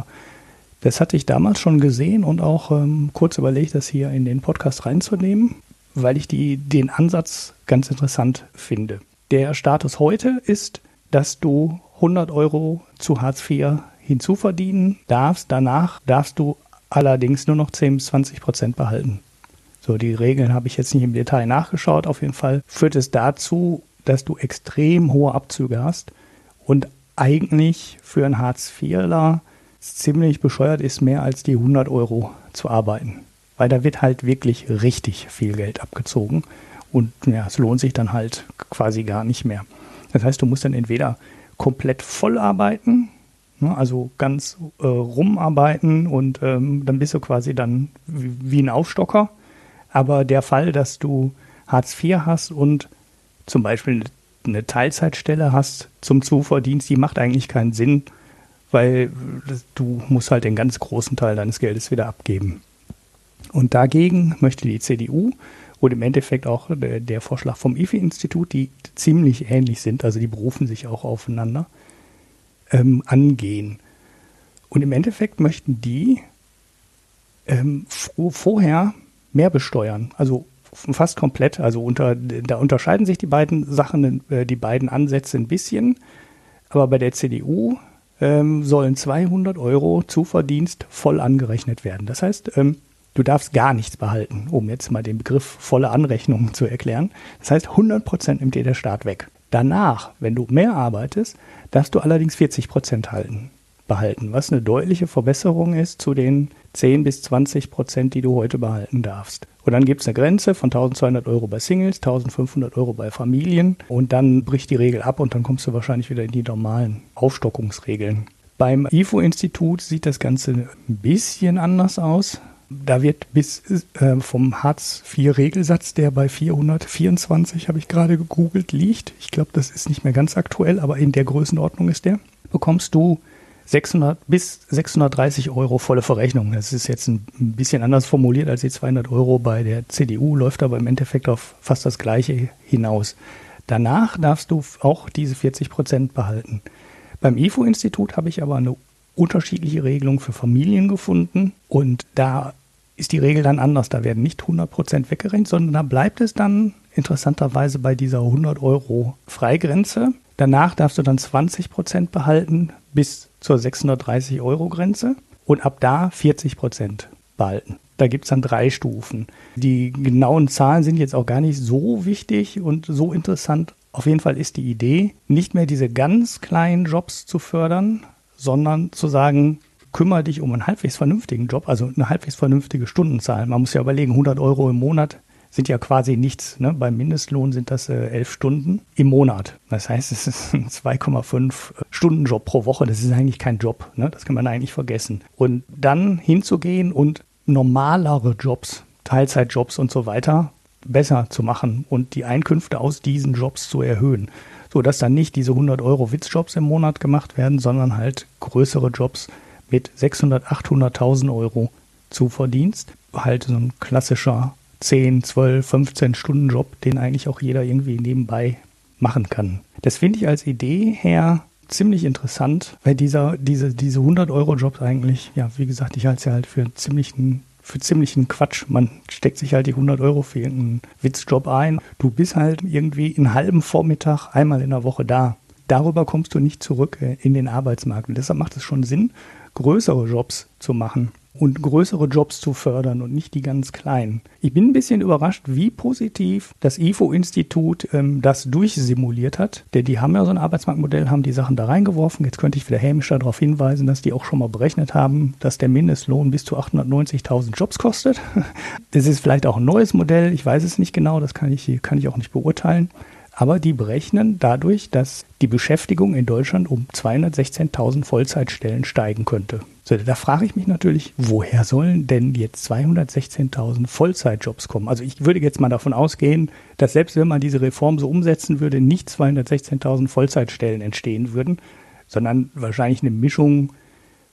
Das hatte ich damals schon gesehen und auch ähm, kurz überlegt, das hier in den Podcast reinzunehmen, weil ich die, den Ansatz ganz interessant finde. Der Status heute ist, dass du 100 Euro zu Hartz IV hinzuverdienen darfst. Danach darfst du allerdings nur noch 10 bis 20 Prozent behalten. So, die Regeln habe ich jetzt nicht im Detail nachgeschaut. Auf jeden Fall führt es dazu, dass du extrem hohe Abzüge hast und eigentlich für einen Hartz-IVler ziemlich bescheuert ist, mehr als die 100 Euro zu arbeiten. Weil da wird halt wirklich richtig viel Geld abgezogen und ja, es lohnt sich dann halt quasi gar nicht mehr. Das heißt, du musst dann entweder komplett voll arbeiten, ne, also ganz äh, rumarbeiten und ähm, dann bist du quasi dann wie, wie ein Aufstocker Aber der Fall, dass du Hartz IV hast und zum Beispiel eine Teilzeitstelle hast zum Zuverdienst, die macht eigentlich keinen Sinn, weil du musst halt den ganz großen Teil deines Geldes wieder abgeben. Und dagegen möchte die CDU und im Endeffekt auch der, der Vorschlag vom IFI-Institut, die ziemlich ähnlich sind, also die berufen sich auch aufeinander, ähm, angehen. Und im Endeffekt möchten die ähm, vorher mehr besteuern, also fast komplett. Also unter, da unterscheiden sich die beiden Sachen, äh, die beiden Ansätze ein bisschen. Aber bei der CDU ähm, sollen 200 Euro Zuverdienst voll angerechnet werden. Das heißt, ähm, du darfst gar nichts behalten, um jetzt mal den Begriff volle Anrechnung zu erklären. Das heißt, 100 Prozent nimmt dir der Staat weg. Danach, wenn du mehr arbeitest, darfst du allerdings 40 Prozent halten behalten, was eine deutliche Verbesserung ist zu den 10 bis 20 Prozent, die du heute behalten darfst. Und dann gibt es eine Grenze von 1200 Euro bei Singles, 1500 Euro bei Familien und dann bricht die Regel ab und dann kommst du wahrscheinlich wieder in die normalen Aufstockungsregeln. Beim IFO-Institut sieht das Ganze ein bisschen anders aus. Da wird bis äh, vom Hartz-IV-Regelsatz, der bei 424, habe ich gerade gegoogelt, liegt. Ich glaube, das ist nicht mehr ganz aktuell, aber in der Größenordnung ist der. Bekommst du 600 bis 630 Euro volle Verrechnung. Das ist jetzt ein bisschen anders formuliert als die 200 Euro bei der CDU, läuft aber im Endeffekt auf fast das Gleiche hinaus. Danach darfst du auch diese 40 Prozent behalten. Beim IFO-Institut habe ich aber eine unterschiedliche Regelung für Familien gefunden und da ist die Regel dann anders. Da werden nicht 100 Prozent weggerechnet, sondern da bleibt es dann interessanterweise bei dieser 100 Euro Freigrenze. Danach darfst du dann 20 Prozent behalten bis zur 630 Euro Grenze und ab da 40 Prozent behalten. Da gibt es dann drei Stufen. Die genauen Zahlen sind jetzt auch gar nicht so wichtig und so interessant. Auf jeden Fall ist die Idee, nicht mehr diese ganz kleinen Jobs zu fördern, sondern zu sagen, kümmere dich um einen halbwegs vernünftigen Job, also eine halbwegs vernünftige Stundenzahl. Man muss ja überlegen, 100 Euro im Monat sind ja quasi nichts. Ne? Beim Mindestlohn sind das äh, elf Stunden im Monat. Das heißt, es ist ein 2,5 Stunden Job pro Woche. Das ist eigentlich kein Job. Ne? Das kann man eigentlich vergessen. Und dann hinzugehen und normalere Jobs, Teilzeitjobs und so weiter besser zu machen und die Einkünfte aus diesen Jobs zu erhöhen. So dass dann nicht diese 100 Euro Witzjobs im Monat gemacht werden, sondern halt größere Jobs mit 600, 800.000 Euro Zuverdienst. Halt so ein klassischer 10, 12, 15 Stunden Job, den eigentlich auch jeder irgendwie nebenbei machen kann. Das finde ich als Idee her ziemlich interessant, weil dieser, diese, diese 100 Euro Jobs eigentlich, ja, wie gesagt, ich halte es ja halt für ziemlichen für ziemlichen Quatsch. Man steckt sich halt die 100 Euro für irgendeinen Witzjob ein. Du bist halt irgendwie einen halben Vormittag einmal in der Woche da. Darüber kommst du nicht zurück äh, in den Arbeitsmarkt. Und deshalb macht es schon Sinn, größere Jobs zu machen und größere Jobs zu fördern und nicht die ganz kleinen. Ich bin ein bisschen überrascht, wie positiv das IFO-Institut ähm, das durchsimuliert hat. Denn die haben ja so ein Arbeitsmarktmodell, haben die Sachen da reingeworfen. Jetzt könnte ich wieder hämisch darauf hinweisen, dass die auch schon mal berechnet haben, dass der Mindestlohn bis zu 890.000 Jobs kostet. Das ist vielleicht auch ein neues Modell, ich weiß es nicht genau, das kann ich, kann ich auch nicht beurteilen aber die berechnen dadurch, dass die Beschäftigung in Deutschland um 216.000 Vollzeitstellen steigen könnte. So, da frage ich mich natürlich, woher sollen denn jetzt 216.000 Vollzeitjobs kommen? Also ich würde jetzt mal davon ausgehen, dass selbst wenn man diese Reform so umsetzen würde, nicht 216.000 Vollzeitstellen entstehen würden, sondern wahrscheinlich eine Mischung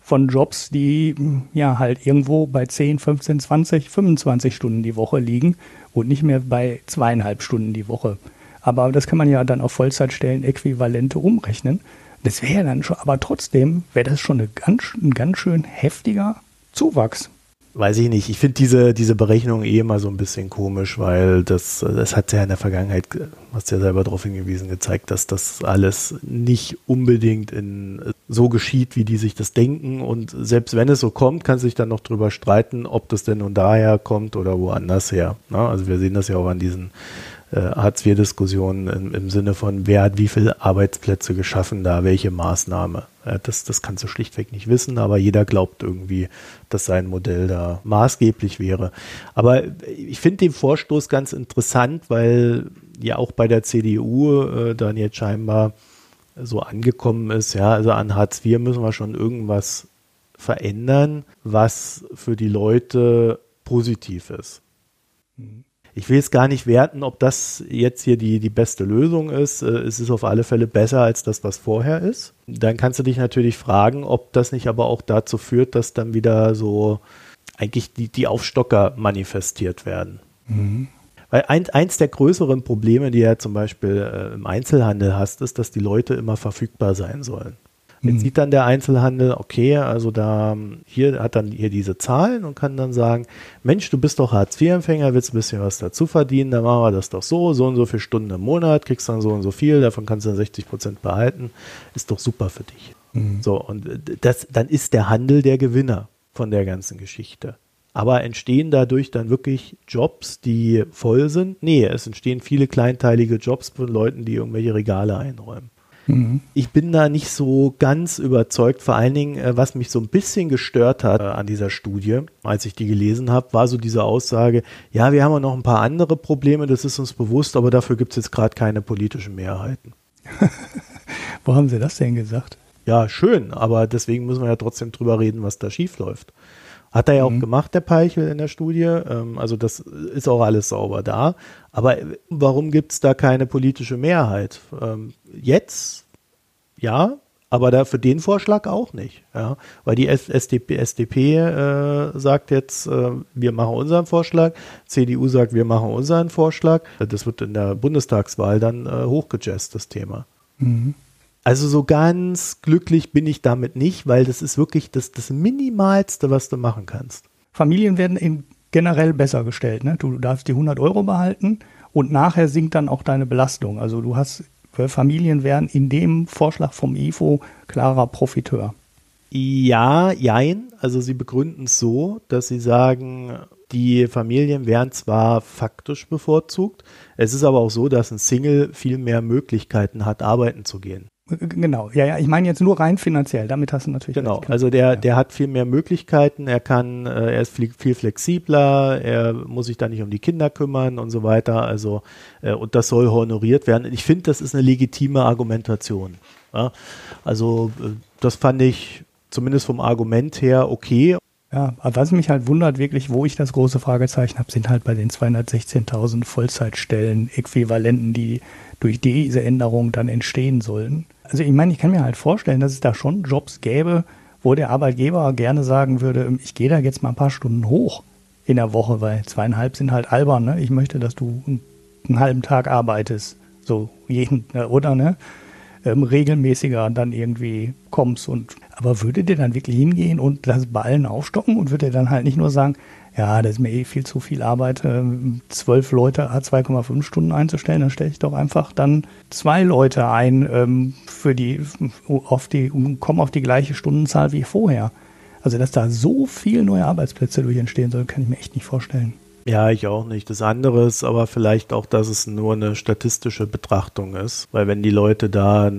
von Jobs, die ja halt irgendwo bei 10, 15, 20, 25 Stunden die Woche liegen und nicht mehr bei zweieinhalb Stunden die Woche. Aber das kann man ja dann auf Vollzeitstellen äquivalente umrechnen. Das wäre dann schon, aber trotzdem wäre das schon ganz, ein ganz schön heftiger Zuwachs. Weiß ich nicht. Ich finde diese, diese Berechnung eh immer so ein bisschen komisch, weil das, das hat ja in der Vergangenheit, hast ja selber darauf hingewiesen, gezeigt, dass das alles nicht unbedingt in, so geschieht, wie die sich das denken. Und selbst wenn es so kommt, kann sich dann noch drüber streiten, ob das denn nun daher kommt oder woanders her. Na, also wir sehen das ja auch an diesen äh, Hartz-IV-Diskussionen im, im, Sinne von, wer hat wie viele Arbeitsplätze geschaffen, da welche Maßnahme. Äh, das, das kannst du schlichtweg nicht wissen, aber jeder glaubt irgendwie, dass sein Modell da maßgeblich wäre. Aber ich finde den Vorstoß ganz interessant, weil ja auch bei der CDU äh, dann jetzt scheinbar so angekommen ist, ja, also an Hartz IV müssen wir schon irgendwas verändern, was für die Leute positiv ist. Ich will jetzt gar nicht werten, ob das jetzt hier die, die beste Lösung ist. Äh, es ist auf alle Fälle besser als das, was vorher ist. Dann kannst du dich natürlich fragen, ob das nicht aber auch dazu führt, dass dann wieder so eigentlich die, die Aufstocker manifestiert werden. Mhm. Weil ein, eins der größeren Probleme, die ja zum Beispiel äh, im Einzelhandel hast, ist, dass die Leute immer verfügbar sein sollen. Jetzt mhm. sieht dann der Einzelhandel, okay, also da hier hat dann hier diese Zahlen und kann dann sagen, Mensch, du bist doch Hartz-IV-Empfänger, willst ein bisschen was dazu verdienen, dann machen wir das doch so, so und so viele Stunden im Monat, kriegst dann so und so viel, davon kannst du dann 60 Prozent behalten, ist doch super für dich. Mhm. So, und das, dann ist der Handel der Gewinner von der ganzen Geschichte. Aber entstehen dadurch dann wirklich Jobs, die voll sind? Nee, es entstehen viele kleinteilige Jobs von Leuten, die irgendwelche Regale einräumen. Mhm. Ich bin da nicht so ganz überzeugt. Vor allen Dingen, äh, was mich so ein bisschen gestört hat äh, an dieser Studie, als ich die gelesen habe, war so diese Aussage, ja, wir haben ja noch ein paar andere Probleme, das ist uns bewusst, aber dafür gibt es jetzt gerade keine politischen Mehrheiten. Wo haben Sie das denn gesagt? Ja, schön, aber deswegen müssen wir ja trotzdem drüber reden, was da schief läuft. Hat er ja auch mhm. gemacht, der Peichel in der Studie. Ähm, also das ist auch alles sauber da. Aber warum gibt es da keine politische Mehrheit? Ähm, jetzt, ja, aber da für den Vorschlag auch nicht. Ja? Weil die SDP, SDP äh, sagt jetzt, äh, wir machen unseren Vorschlag, CDU sagt, wir machen unseren Vorschlag. Das wird in der Bundestagswahl dann äh, hochgejazzt, das Thema. Mhm. Also so ganz glücklich bin ich damit nicht, weil das ist wirklich das, das Minimalste, was du machen kannst. Familien werden in generell besser gestellt. Ne? Du darfst die 100 Euro behalten und nachher sinkt dann auch deine Belastung. Also du hast, Familien werden in dem Vorschlag vom IFO klarer Profiteur. Ja, jein. Also sie begründen es so, dass sie sagen, die Familien werden zwar faktisch bevorzugt, es ist aber auch so, dass ein Single viel mehr Möglichkeiten hat, arbeiten zu gehen. Genau, ja, ja, ich meine jetzt nur rein finanziell, damit hast du natürlich. Genau, also der, der hat viel mehr Möglichkeiten, er kann, äh, er ist viel, viel, flexibler, er muss sich da nicht um die Kinder kümmern und so weiter, also, äh, und das soll honoriert werden. Ich finde, das ist eine legitime Argumentation. Ja? Also, äh, das fand ich zumindest vom Argument her okay. Ja, aber was mich halt wundert wirklich, wo ich das große Fragezeichen habe, sind halt bei den 216.000 Vollzeitstellen Äquivalenten, die durch diese Änderung dann entstehen sollen. Also ich meine, ich kann mir halt vorstellen, dass es da schon Jobs gäbe, wo der Arbeitgeber gerne sagen würde, ich gehe da jetzt mal ein paar Stunden hoch in der Woche, weil zweieinhalb sind halt albern. Ne? Ich möchte, dass du einen halben Tag arbeitest, so jeden oder ne? Ähm, regelmäßiger dann irgendwie kommst und aber würde der dann wirklich hingehen und das Ballen aufstocken und würde er dann halt nicht nur sagen, ja, das ist mir eh viel zu viel Arbeit, ähm, zwölf Leute 2,5 Stunden einzustellen, dann stelle ich doch einfach dann zwei Leute ein ähm, für die, auf die, komme auf die gleiche Stundenzahl wie vorher. Also, dass da so viele neue Arbeitsplätze durch entstehen sollen, kann ich mir echt nicht vorstellen. Ja, ich auch nicht. Das andere ist aber vielleicht auch, dass es nur eine statistische Betrachtung ist, weil wenn die Leute da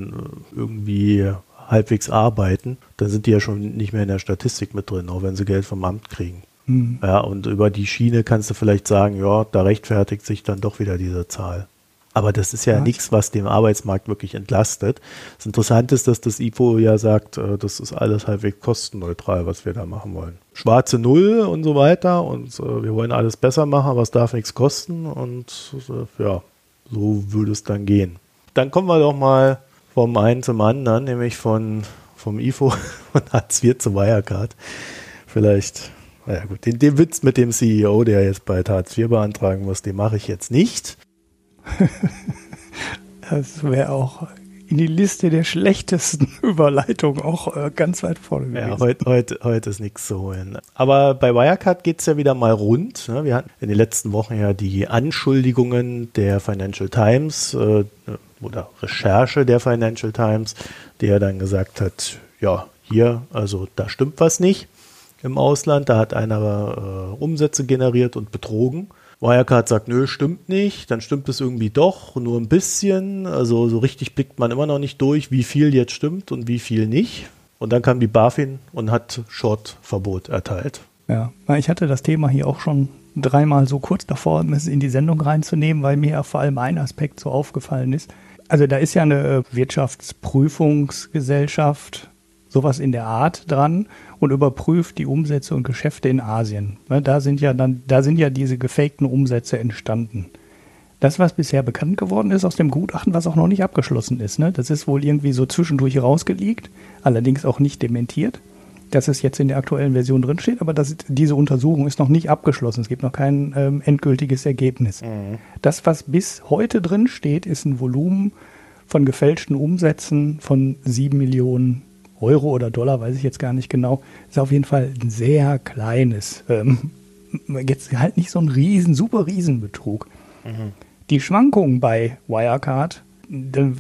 irgendwie halbwegs arbeiten, dann sind die ja schon nicht mehr in der Statistik mit drin, auch wenn sie Geld vom Amt kriegen. Mhm. Ja, und über die Schiene kannst du vielleicht sagen, ja, da rechtfertigt sich dann doch wieder diese Zahl. Aber das ist ja, ja nichts, was den Arbeitsmarkt wirklich entlastet. Das Interessante ist, dass das IFO ja sagt, äh, das ist alles halbwegs kostenneutral, was wir da machen wollen. Schwarze Null und so weiter und äh, wir wollen alles besser machen, aber es darf nichts kosten und äh, ja, so würde es dann gehen. Dann kommen wir doch mal vom einen zum anderen, nämlich von, vom IFO von Hartz IV zu Wirecard. Vielleicht naja gut, den, den Witz mit dem CEO, der jetzt bei Hartz IV beantragen muss, den mache ich jetzt nicht. das wäre auch in die Liste der schlechtesten Überleitungen auch äh, ganz weit vorne gewesen. Ja, heute, heute, heute ist nichts zu holen. Aber bei Wirecard geht es ja wieder mal rund. Ne? Wir hatten in den letzten Wochen ja die Anschuldigungen der Financial Times äh, oder Recherche der Financial Times, der dann gesagt hat, ja, hier, also da stimmt was nicht im Ausland. Da hat einer äh, Umsätze generiert und betrogen. Wirecard sagt, nö, stimmt nicht. Dann stimmt es irgendwie doch, nur ein bisschen. Also so richtig blickt man immer noch nicht durch, wie viel jetzt stimmt und wie viel nicht. Und dann kam die BaFin und hat Short-Verbot erteilt. Ja, ich hatte das Thema hier auch schon dreimal so kurz davor, es in die Sendung reinzunehmen, weil mir ja vor allem ein Aspekt so aufgefallen ist. Also da ist ja eine Wirtschaftsprüfungsgesellschaft sowas in der Art dran und überprüft die Umsätze und Geschäfte in Asien. Ne, da sind ja dann, da sind ja diese gefakten Umsätze entstanden. Das, was bisher bekannt geworden ist aus dem Gutachten, was auch noch nicht abgeschlossen ist, ne, das ist wohl irgendwie so zwischendurch rausgelegt, allerdings auch nicht dementiert, dass es jetzt in der aktuellen Version drinsteht, aber das, diese Untersuchung ist noch nicht abgeschlossen. Es gibt noch kein ähm, endgültiges Ergebnis. Mhm. Das, was bis heute drin steht, ist ein Volumen von gefälschten Umsätzen von sieben Millionen Euro oder Dollar, weiß ich jetzt gar nicht genau. Ist auf jeden Fall ein sehr kleines, ähm, jetzt halt nicht so ein riesen, super Riesenbetrug. Mhm. Die Schwankungen bei Wirecard,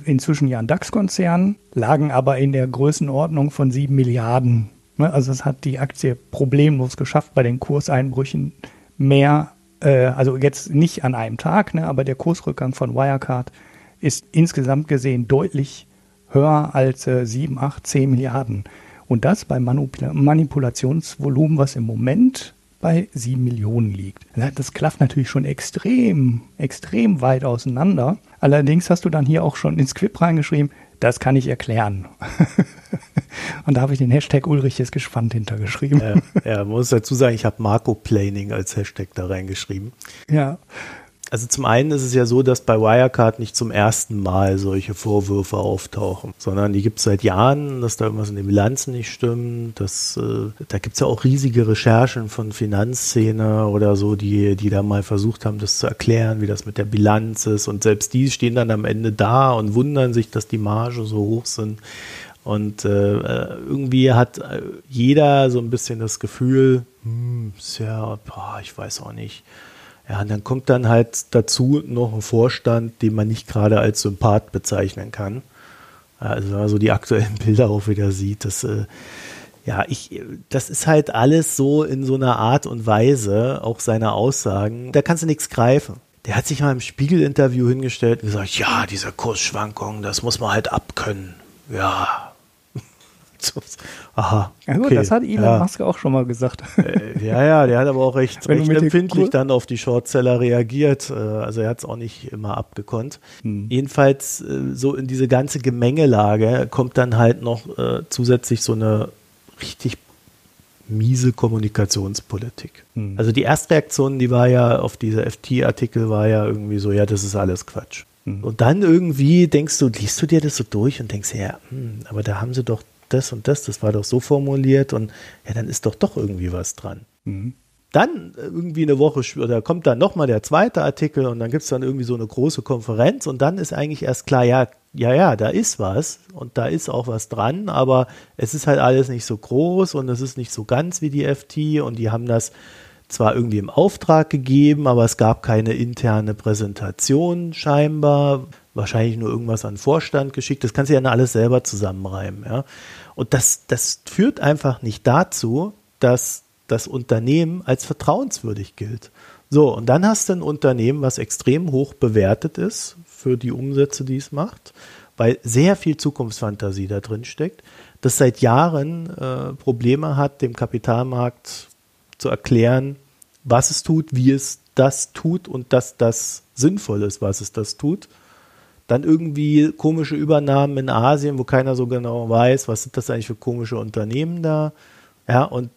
inzwischen ja ein DAX-Konzern, lagen aber in der Größenordnung von sieben Milliarden. Ne, also es hat die Aktie problemlos geschafft, bei den Kurseinbrüchen mehr, äh, also jetzt nicht an einem Tag, ne, aber der Kursrückgang von Wirecard ist insgesamt gesehen deutlich höher als äh, 7, 8, 10 Milliarden. Und das beim Manipula Manipulationsvolumen, was im Moment bei 7 Millionen liegt. Das klafft natürlich schon extrem, extrem weit auseinander. Allerdings hast du dann hier auch schon ins Quip reingeschrieben, das kann ich erklären. Und da habe ich den Hashtag Ulrich ist gespannt hintergeschrieben. Ja, ja, muss dazu sagen, ich habe Marco Planing als Hashtag da reingeschrieben. Ja. Also zum einen ist es ja so, dass bei Wirecard nicht zum ersten Mal solche Vorwürfe auftauchen, sondern die gibt es seit Jahren, dass da irgendwas in den Bilanzen nicht stimmt. Dass, äh, da gibt es ja auch riesige Recherchen von Finanzszene oder so, die, die da mal versucht haben, das zu erklären, wie das mit der Bilanz ist. Und selbst die stehen dann am Ende da und wundern sich, dass die Marge so hoch sind. Und äh, irgendwie hat äh, jeder so ein bisschen das Gefühl, hm, ist ja, boah, ich weiß auch nicht ja, und dann kommt dann halt dazu noch ein Vorstand, den man nicht gerade als Sympath bezeichnen kann. Also wenn man so die aktuellen Bilder auch wieder sieht, das, äh, ja, ich, das ist halt alles so in so einer Art und Weise, auch seine Aussagen, da kannst du nichts greifen. Der hat sich mal im Spiegel-Interview hingestellt und gesagt, ja, diese Kursschwankungen, das muss man halt abkönnen. Ja, Aha. Ja gut, okay. das hat Elon ja. Musk auch schon mal gesagt. Äh, ja, ja, der hat aber auch recht, recht empfindlich dann auf die Shortseller reagiert. Äh, also er hat es auch nicht immer abgekonnt. Hm. Jedenfalls äh, so in diese ganze Gemengelage kommt dann halt noch äh, zusätzlich so eine richtig miese Kommunikationspolitik. Hm. Also die Erstreaktion, die war ja auf diese FT-Artikel, war ja irgendwie so, ja, das ist alles Quatsch. Hm. Und dann irgendwie denkst du, liest du dir das so durch und denkst, ja, hm, aber da haben sie doch das und das, das war doch so formuliert und ja, dann ist doch doch irgendwie was dran. Mhm. Dann äh, irgendwie eine Woche oder kommt dann nochmal der zweite Artikel und dann gibt es dann irgendwie so eine große Konferenz und dann ist eigentlich erst klar, ja, ja, ja, da ist was und da ist auch was dran, aber es ist halt alles nicht so groß und es ist nicht so ganz wie die FT und die haben das zwar irgendwie im Auftrag gegeben, aber es gab keine interne Präsentation scheinbar, wahrscheinlich nur irgendwas an den Vorstand geschickt. Das kannst du ja alles selber zusammenreimen. Ja? Und das, das führt einfach nicht dazu, dass das Unternehmen als vertrauenswürdig gilt. So, und dann hast du ein Unternehmen, was extrem hoch bewertet ist für die Umsätze, die es macht, weil sehr viel Zukunftsfantasie da drin steckt, das seit Jahren äh, Probleme hat, dem Kapitalmarkt zu erklären, was es tut, wie es das tut und dass das sinnvoll ist, was es das tut. Dann irgendwie komische Übernahmen in Asien, wo keiner so genau weiß, was sind das eigentlich für komische Unternehmen da. Ja, und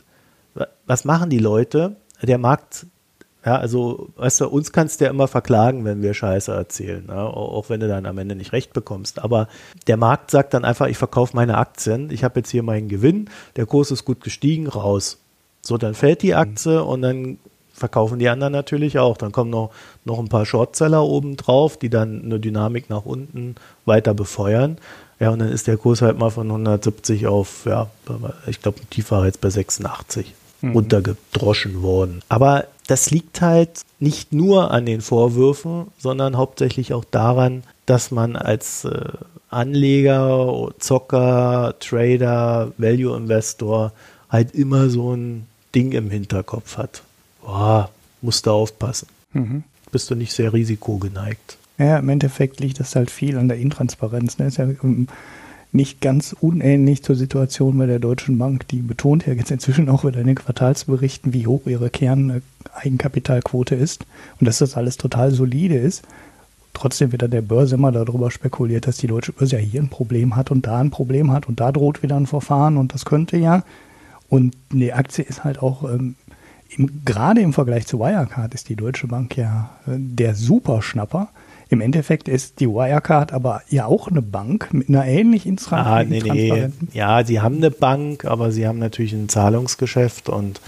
was machen die Leute? Der Markt, ja, also, weißt du, uns kannst du ja immer verklagen, wenn wir Scheiße erzählen, ja, auch wenn du dann am Ende nicht recht bekommst. Aber der Markt sagt dann einfach, ich verkaufe meine Aktien, ich habe jetzt hier meinen Gewinn, der Kurs ist gut gestiegen, raus. So, dann fällt die Aktie und dann verkaufen die anderen natürlich auch. Dann kommen noch, noch ein paar Shortseller oben drauf, die dann eine Dynamik nach unten weiter befeuern. Ja, und dann ist der Kurs halt mal von 170 auf, ja, ich glaube, tief war jetzt bei 86 mhm. runtergedroschen worden. Aber das liegt halt nicht nur an den Vorwürfen, sondern hauptsächlich auch daran, dass man als äh, Anleger, Zocker, Trader, Value Investor halt immer so ein Ding im Hinterkopf hat boah, musst du aufpassen. Mhm. Bist du nicht sehr risikogeneigt. Ja, im Endeffekt liegt das halt viel an der Intransparenz. Ne? Ist ja ähm, nicht ganz unähnlich zur Situation bei der Deutschen Bank. Die betont ja jetzt inzwischen auch wieder in den Quartalsberichten, wie hoch ihre Kern-Eigenkapitalquote ist und dass das alles total solide ist. trotzdem wird an der Börse immer darüber spekuliert, dass die deutsche Börse ja hier ein Problem hat und da ein Problem hat und da droht wieder ein Verfahren und das könnte ja. Und die Aktie ist halt auch, ähm, im, gerade im Vergleich zu Wirecard ist die Deutsche Bank ja äh, der Superschnapper. Im Endeffekt ist die Wirecard aber ja auch eine Bank mit einer ähnlich intra ah, nee, nee. Ja, sie haben eine Bank, aber sie haben natürlich ein Zahlungsgeschäft und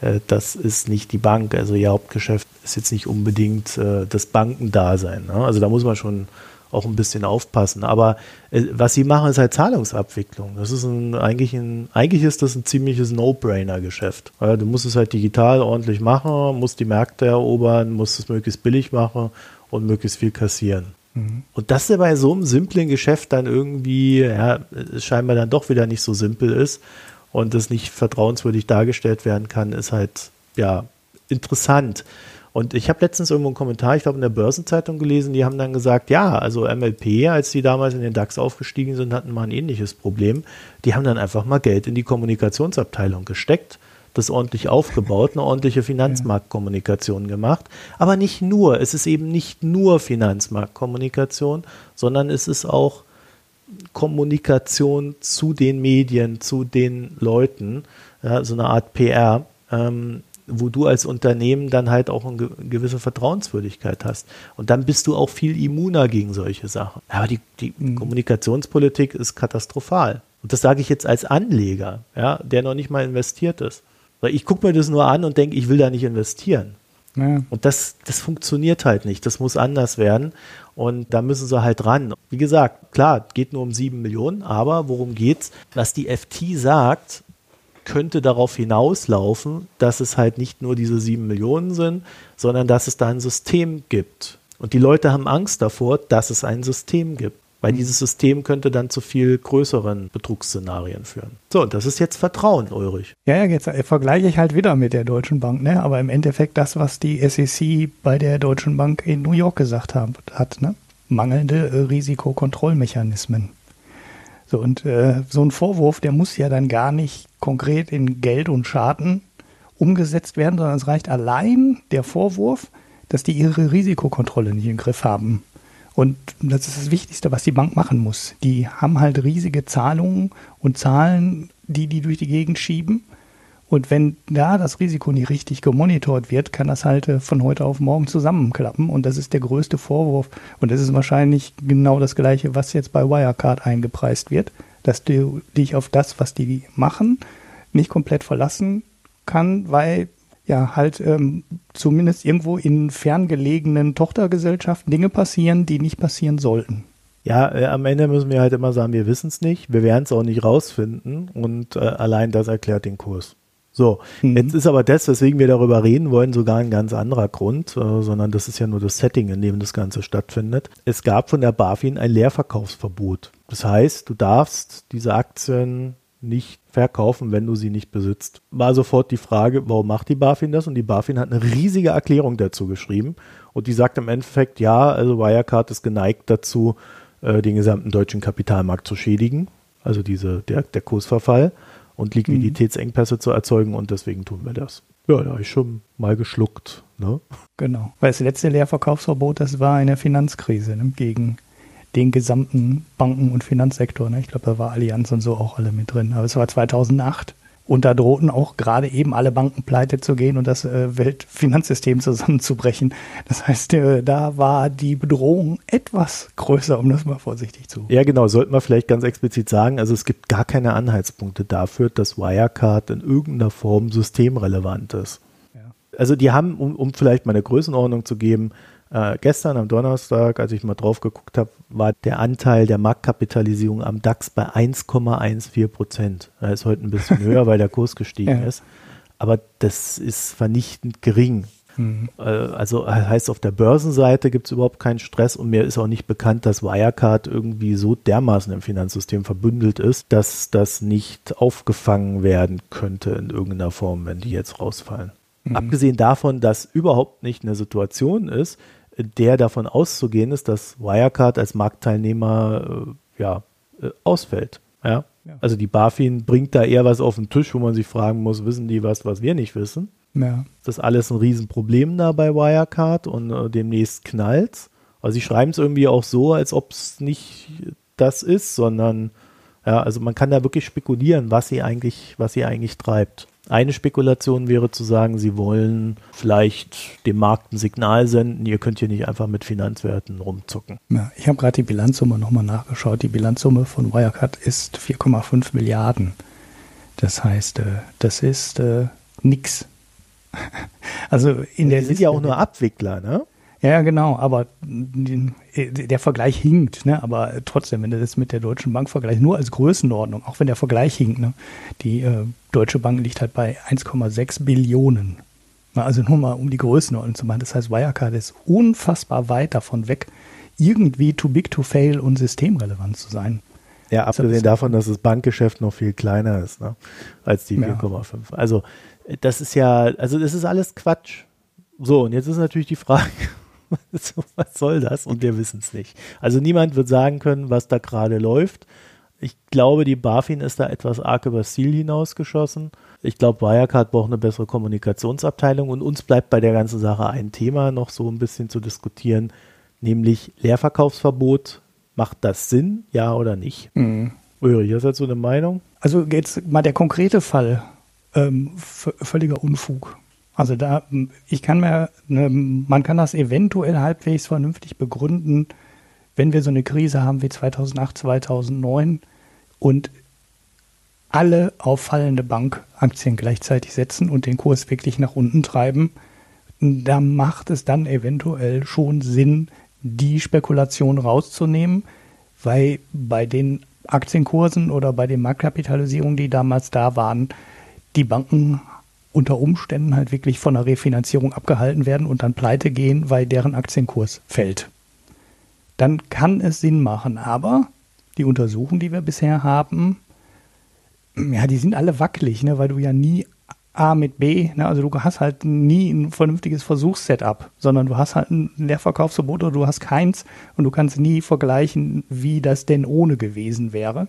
äh, das ist nicht die Bank. Also ihr Hauptgeschäft ist jetzt nicht unbedingt äh, das Bankendasein. Ne? Also da muss man schon auch ein bisschen aufpassen. Aber äh, was sie machen, ist halt Zahlungsabwicklung. Das ist ein, eigentlich ein, eigentlich ist das ein ziemliches No-Brainer-Geschäft. Du musst es halt digital ordentlich machen, musst die Märkte erobern, musst es möglichst billig machen und möglichst viel kassieren. Mhm. Und dass er bei so einem simplen Geschäft dann irgendwie, ja, scheinbar dann doch wieder nicht so simpel ist und es nicht vertrauenswürdig dargestellt werden kann, ist halt, ja, interessant. Und ich habe letztens irgendwo einen Kommentar, ich glaube in der Börsenzeitung gelesen, die haben dann gesagt, ja, also MLP, als die damals in den DAX aufgestiegen sind, hatten mal ein ähnliches Problem. Die haben dann einfach mal Geld in die Kommunikationsabteilung gesteckt, das ordentlich aufgebaut, eine ordentliche Finanzmarktkommunikation gemacht. Aber nicht nur, es ist eben nicht nur Finanzmarktkommunikation, sondern es ist auch Kommunikation zu den Medien, zu den Leuten, ja, so eine Art PR. Ähm, wo du als Unternehmen dann halt auch eine gewisse Vertrauenswürdigkeit hast. Und dann bist du auch viel immuner gegen solche Sachen. Aber die, die mhm. Kommunikationspolitik ist katastrophal. Und das sage ich jetzt als Anleger, ja, der noch nicht mal investiert ist. Weil ich gucke mir das nur an und denke, ich will da nicht investieren. Ja. Und das, das funktioniert halt nicht. Das muss anders werden. Und da müssen sie halt ran. Wie gesagt, klar, geht nur um sieben Millionen, aber worum geht's? Was die FT sagt, könnte darauf hinauslaufen, dass es halt nicht nur diese sieben Millionen sind, sondern dass es da ein System gibt. Und die Leute haben Angst davor, dass es ein System gibt. Weil dieses System könnte dann zu viel größeren Betrugsszenarien führen. So, das ist jetzt Vertrauen, Ulrich. Ja, ja, jetzt äh, vergleiche ich halt wieder mit der Deutschen Bank, ne? Aber im Endeffekt das, was die SEC bei der Deutschen Bank in New York gesagt haben, hat, ne? Mangelnde äh, Risikokontrollmechanismen. So, und äh, so ein Vorwurf, der muss ja dann gar nicht konkret in Geld und Schaden umgesetzt werden, sondern es reicht allein der Vorwurf, dass die ihre Risikokontrolle nicht im Griff haben. Und das ist das Wichtigste, was die Bank machen muss. Die haben halt riesige Zahlungen und Zahlen, die die durch die Gegend schieben. Und wenn da das Risiko nicht richtig gemonitort wird, kann das halt äh, von heute auf morgen zusammenklappen. Und das ist der größte Vorwurf. Und das ist wahrscheinlich genau das Gleiche, was jetzt bei Wirecard eingepreist wird, dass du dich auf das, was die machen, nicht komplett verlassen kann, weil ja halt ähm, zumindest irgendwo in ferngelegenen Tochtergesellschaften Dinge passieren, die nicht passieren sollten. Ja, äh, am Ende müssen wir halt immer sagen, wir wissen es nicht, wir werden es auch nicht rausfinden und äh, allein das erklärt den Kurs. So, mhm. jetzt ist aber das, weswegen wir darüber reden wollen, sogar ein ganz anderer Grund, äh, sondern das ist ja nur das Setting, in dem das Ganze stattfindet. Es gab von der BaFin ein Leerverkaufsverbot. Das heißt, du darfst diese Aktien nicht verkaufen, wenn du sie nicht besitzt. War sofort die Frage, warum macht die BaFin das? Und die BaFin hat eine riesige Erklärung dazu geschrieben. Und die sagt im Endeffekt, ja, also Wirecard ist geneigt dazu, äh, den gesamten deutschen Kapitalmarkt zu schädigen. Also diese, der, der Kursverfall und Liquiditätsengpässe mhm. zu erzeugen und deswegen tun wir das. Ja, da habe ich schon mal geschluckt. Ne? Genau. Weil das letzte Leerverkaufsverbot, das war eine Finanzkrise ne? gegen den gesamten Banken- und Finanzsektor. Ne? Ich glaube, da war Allianz und so auch alle mit drin. Aber es war 2008. Und da drohten auch gerade eben alle Banken pleite zu gehen und das äh, Weltfinanzsystem zusammenzubrechen. Das heißt, äh, da war die Bedrohung etwas größer, um das mal vorsichtig zu. Ja, genau, sollten wir vielleicht ganz explizit sagen. Also es gibt gar keine Anhaltspunkte dafür, dass Wirecard in irgendeiner Form systemrelevant ist. Ja. Also die haben, um, um vielleicht mal eine Größenordnung zu geben, äh, gestern am Donnerstag, als ich mal drauf geguckt habe, war der Anteil der Marktkapitalisierung am DAX bei 1,14 Prozent. Er ist heute ein bisschen höher, weil der Kurs gestiegen ja. ist. Aber das ist vernichtend gering. Mhm. Äh, also heißt auf der Börsenseite gibt es überhaupt keinen Stress und mir ist auch nicht bekannt, dass Wirecard irgendwie so dermaßen im Finanzsystem verbündelt ist, dass das nicht aufgefangen werden könnte in irgendeiner Form, wenn die jetzt rausfallen. Mhm. Abgesehen davon, dass überhaupt nicht eine Situation ist, der davon auszugehen ist, dass Wirecard als Marktteilnehmer äh, ja, äh, ausfällt. Ja? ja? Also die BaFin bringt da eher was auf den Tisch, wo man sich fragen muss, wissen die was, was wir nicht wissen? Ja. Das ist alles ein Riesenproblem da bei Wirecard und äh, demnächst knallt's. Aber sie schreiben es irgendwie auch so, als ob es nicht das ist, sondern ja, also man kann da wirklich spekulieren, was sie eigentlich, was sie eigentlich treibt. Eine Spekulation wäre zu sagen, sie wollen vielleicht dem Markt ein Signal senden, ihr könnt hier nicht einfach mit Finanzwerten rumzucken. Ja, ich habe gerade die Bilanzsumme nochmal nachgeschaut. Die Bilanzsumme von Wirecard ist 4,5 Milliarden. Das heißt, äh, das ist äh, nix. Also in der. Sind ja auch nur Abwickler, ne? Ja, genau, aber der Vergleich hinkt, ne? aber trotzdem, wenn du das mit der Deutschen Bank vergleichst, nur als Größenordnung, auch wenn der Vergleich hinkt, ne? die äh, Deutsche Bank liegt halt bei 1,6 Billionen. Also nur mal um die Größenordnung zu machen. Das heißt, Wirecard ist unfassbar weit davon weg, irgendwie too big to fail und systemrelevant zu sein. Ja, abgesehen davon, dass das Bankgeschäft noch viel kleiner ist ne? als die 4,5. Ja. Also das ist ja, also das ist alles Quatsch. So, und jetzt ist natürlich die Frage, was soll das? Und wir wissen es nicht. Also niemand wird sagen können, was da gerade läuft. Ich glaube, die BaFin ist da etwas arg übers Ziel hinausgeschossen. Ich glaube, Wirecard braucht eine bessere Kommunikationsabteilung und uns bleibt bei der ganzen Sache ein Thema noch so ein bisschen zu diskutieren, nämlich Leerverkaufsverbot. Macht das Sinn, ja oder nicht? Mhm. Ulrich, hast du dazu eine Meinung? Also jetzt mal der konkrete Fall. Ähm, völliger Unfug. Also da, ich kann mir, ne, man kann das eventuell halbwegs vernünftig begründen, wenn wir so eine Krise haben wie 2008, 2009 und alle auffallende Bankaktien gleichzeitig setzen und den Kurs wirklich nach unten treiben, da macht es dann eventuell schon Sinn, die Spekulation rauszunehmen, weil bei den Aktienkursen oder bei den Marktkapitalisierungen, die damals da waren, die Banken unter Umständen halt wirklich von einer Refinanzierung abgehalten werden und dann pleite gehen, weil deren Aktienkurs fällt. Dann kann es Sinn machen. Aber die Untersuchungen, die wir bisher haben, ja, die sind alle wackelig, ne, weil du ja nie A mit B, ne, also du hast halt nie ein vernünftiges Versuchssetup, sondern du hast halt ein Leerverkaufsverbot oder du hast keins und du kannst nie vergleichen, wie das denn ohne gewesen wäre.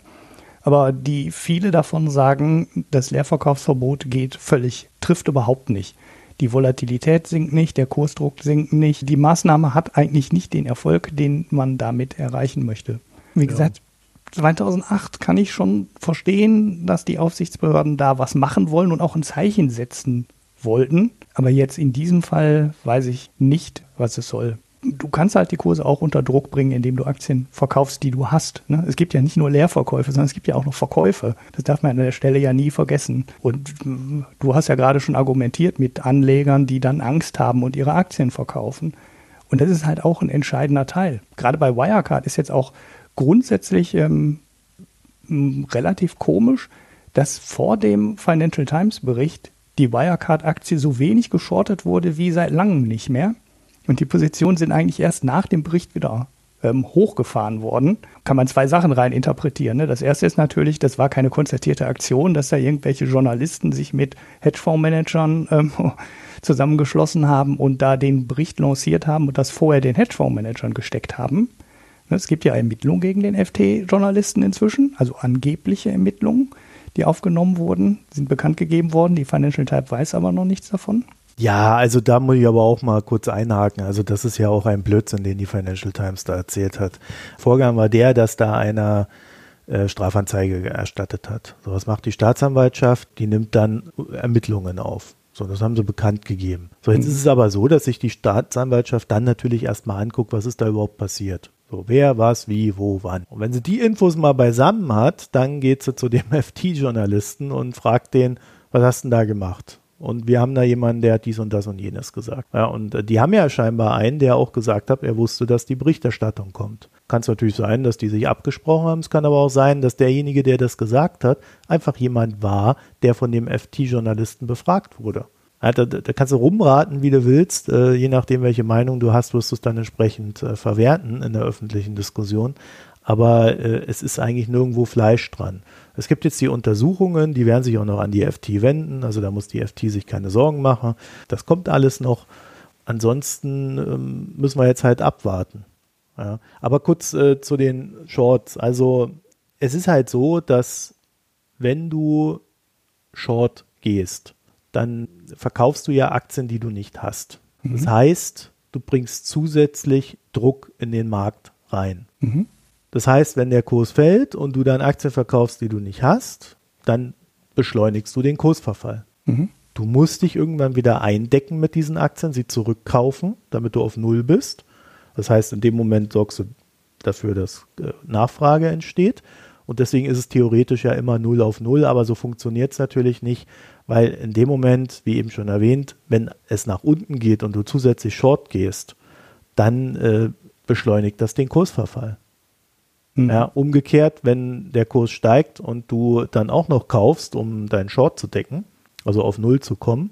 Aber die viele davon sagen, das Leerverkaufsverbot geht völlig, trifft überhaupt nicht. Die Volatilität sinkt nicht, der Kursdruck sinkt nicht. Die Maßnahme hat eigentlich nicht den Erfolg, den man damit erreichen möchte. Wie gesagt, 2008 kann ich schon verstehen, dass die Aufsichtsbehörden da was machen wollen und auch ein Zeichen setzen wollten. Aber jetzt in diesem Fall weiß ich nicht, was es soll du kannst halt die Kurse auch unter Druck bringen, indem du Aktien verkaufst, die du hast. Ne? Es gibt ja nicht nur Leerverkäufe, sondern es gibt ja auch noch Verkäufe. Das darf man an der Stelle ja nie vergessen. Und äh, du hast ja gerade schon argumentiert mit Anlegern, die dann Angst haben und ihre Aktien verkaufen. Und das ist halt auch ein entscheidender Teil. Gerade bei Wirecard ist jetzt auch grundsätzlich ähm, relativ komisch, dass vor dem Financial Times Bericht die Wirecard-Aktie so wenig geschortet wurde wie seit langem nicht mehr. Und die Positionen sind eigentlich erst nach dem Bericht wieder ähm, hochgefahren worden. Kann man zwei Sachen rein interpretieren. Ne? Das erste ist natürlich, das war keine konzertierte Aktion, dass da irgendwelche Journalisten sich mit Hedgefondsmanagern ähm, zusammengeschlossen haben und da den Bericht lanciert haben und das vorher den Hedgefondsmanagern gesteckt haben. Ne, es gibt ja Ermittlungen gegen den FT-Journalisten inzwischen, also angebliche Ermittlungen, die aufgenommen wurden, sind bekannt gegeben worden. Die Financial Type weiß aber noch nichts davon. Ja, also da muss ich aber auch mal kurz einhaken. Also das ist ja auch ein Blödsinn, den die Financial Times da erzählt hat. Vorgang war der, dass da einer äh, Strafanzeige erstattet hat. So was macht die Staatsanwaltschaft, die nimmt dann Ermittlungen auf. So, das haben sie bekannt gegeben. So, jetzt mhm. ist es aber so, dass sich die Staatsanwaltschaft dann natürlich erstmal anguckt, was ist da überhaupt passiert. So, wer, was, wie, wo, wann. Und wenn sie die Infos mal beisammen hat, dann geht sie zu dem FT-Journalisten und fragt den, was hast du denn da gemacht? Und wir haben da jemanden, der hat dies und das und jenes gesagt. Ja, und äh, die haben ja scheinbar einen, der auch gesagt hat, er wusste, dass die Berichterstattung kommt. Kann es natürlich sein, dass die sich abgesprochen haben. Es kann aber auch sein, dass derjenige, der das gesagt hat, einfach jemand war, der von dem FT-Journalisten befragt wurde. Ja, da, da, kannst du rumraten, wie du willst. Äh, je nachdem, welche Meinung du hast, wirst du es dann entsprechend äh, verwerten in der öffentlichen Diskussion. Aber äh, es ist eigentlich nirgendwo Fleisch dran. Es gibt jetzt die Untersuchungen, die werden sich auch noch an die FT wenden, also da muss die FT sich keine Sorgen machen. Das kommt alles noch. Ansonsten ähm, müssen wir jetzt halt abwarten. Ja. Aber kurz äh, zu den Shorts. Also es ist halt so, dass wenn du Short gehst, dann verkaufst du ja Aktien, die du nicht hast. Das mhm. heißt, du bringst zusätzlich Druck in den Markt rein. Mhm. Das heißt, wenn der Kurs fällt und du dann Aktien verkaufst, die du nicht hast, dann beschleunigst du den Kursverfall. Mhm. Du musst dich irgendwann wieder eindecken mit diesen Aktien, sie zurückkaufen, damit du auf Null bist. Das heißt, in dem Moment sorgst du dafür, dass äh, Nachfrage entsteht. Und deswegen ist es theoretisch ja immer Null auf Null, aber so funktioniert es natürlich nicht, weil in dem Moment, wie eben schon erwähnt, wenn es nach unten geht und du zusätzlich Short gehst, dann äh, beschleunigt das den Kursverfall. Mhm. Ja, umgekehrt, wenn der Kurs steigt und du dann auch noch kaufst, um deinen Short zu decken, also auf Null zu kommen,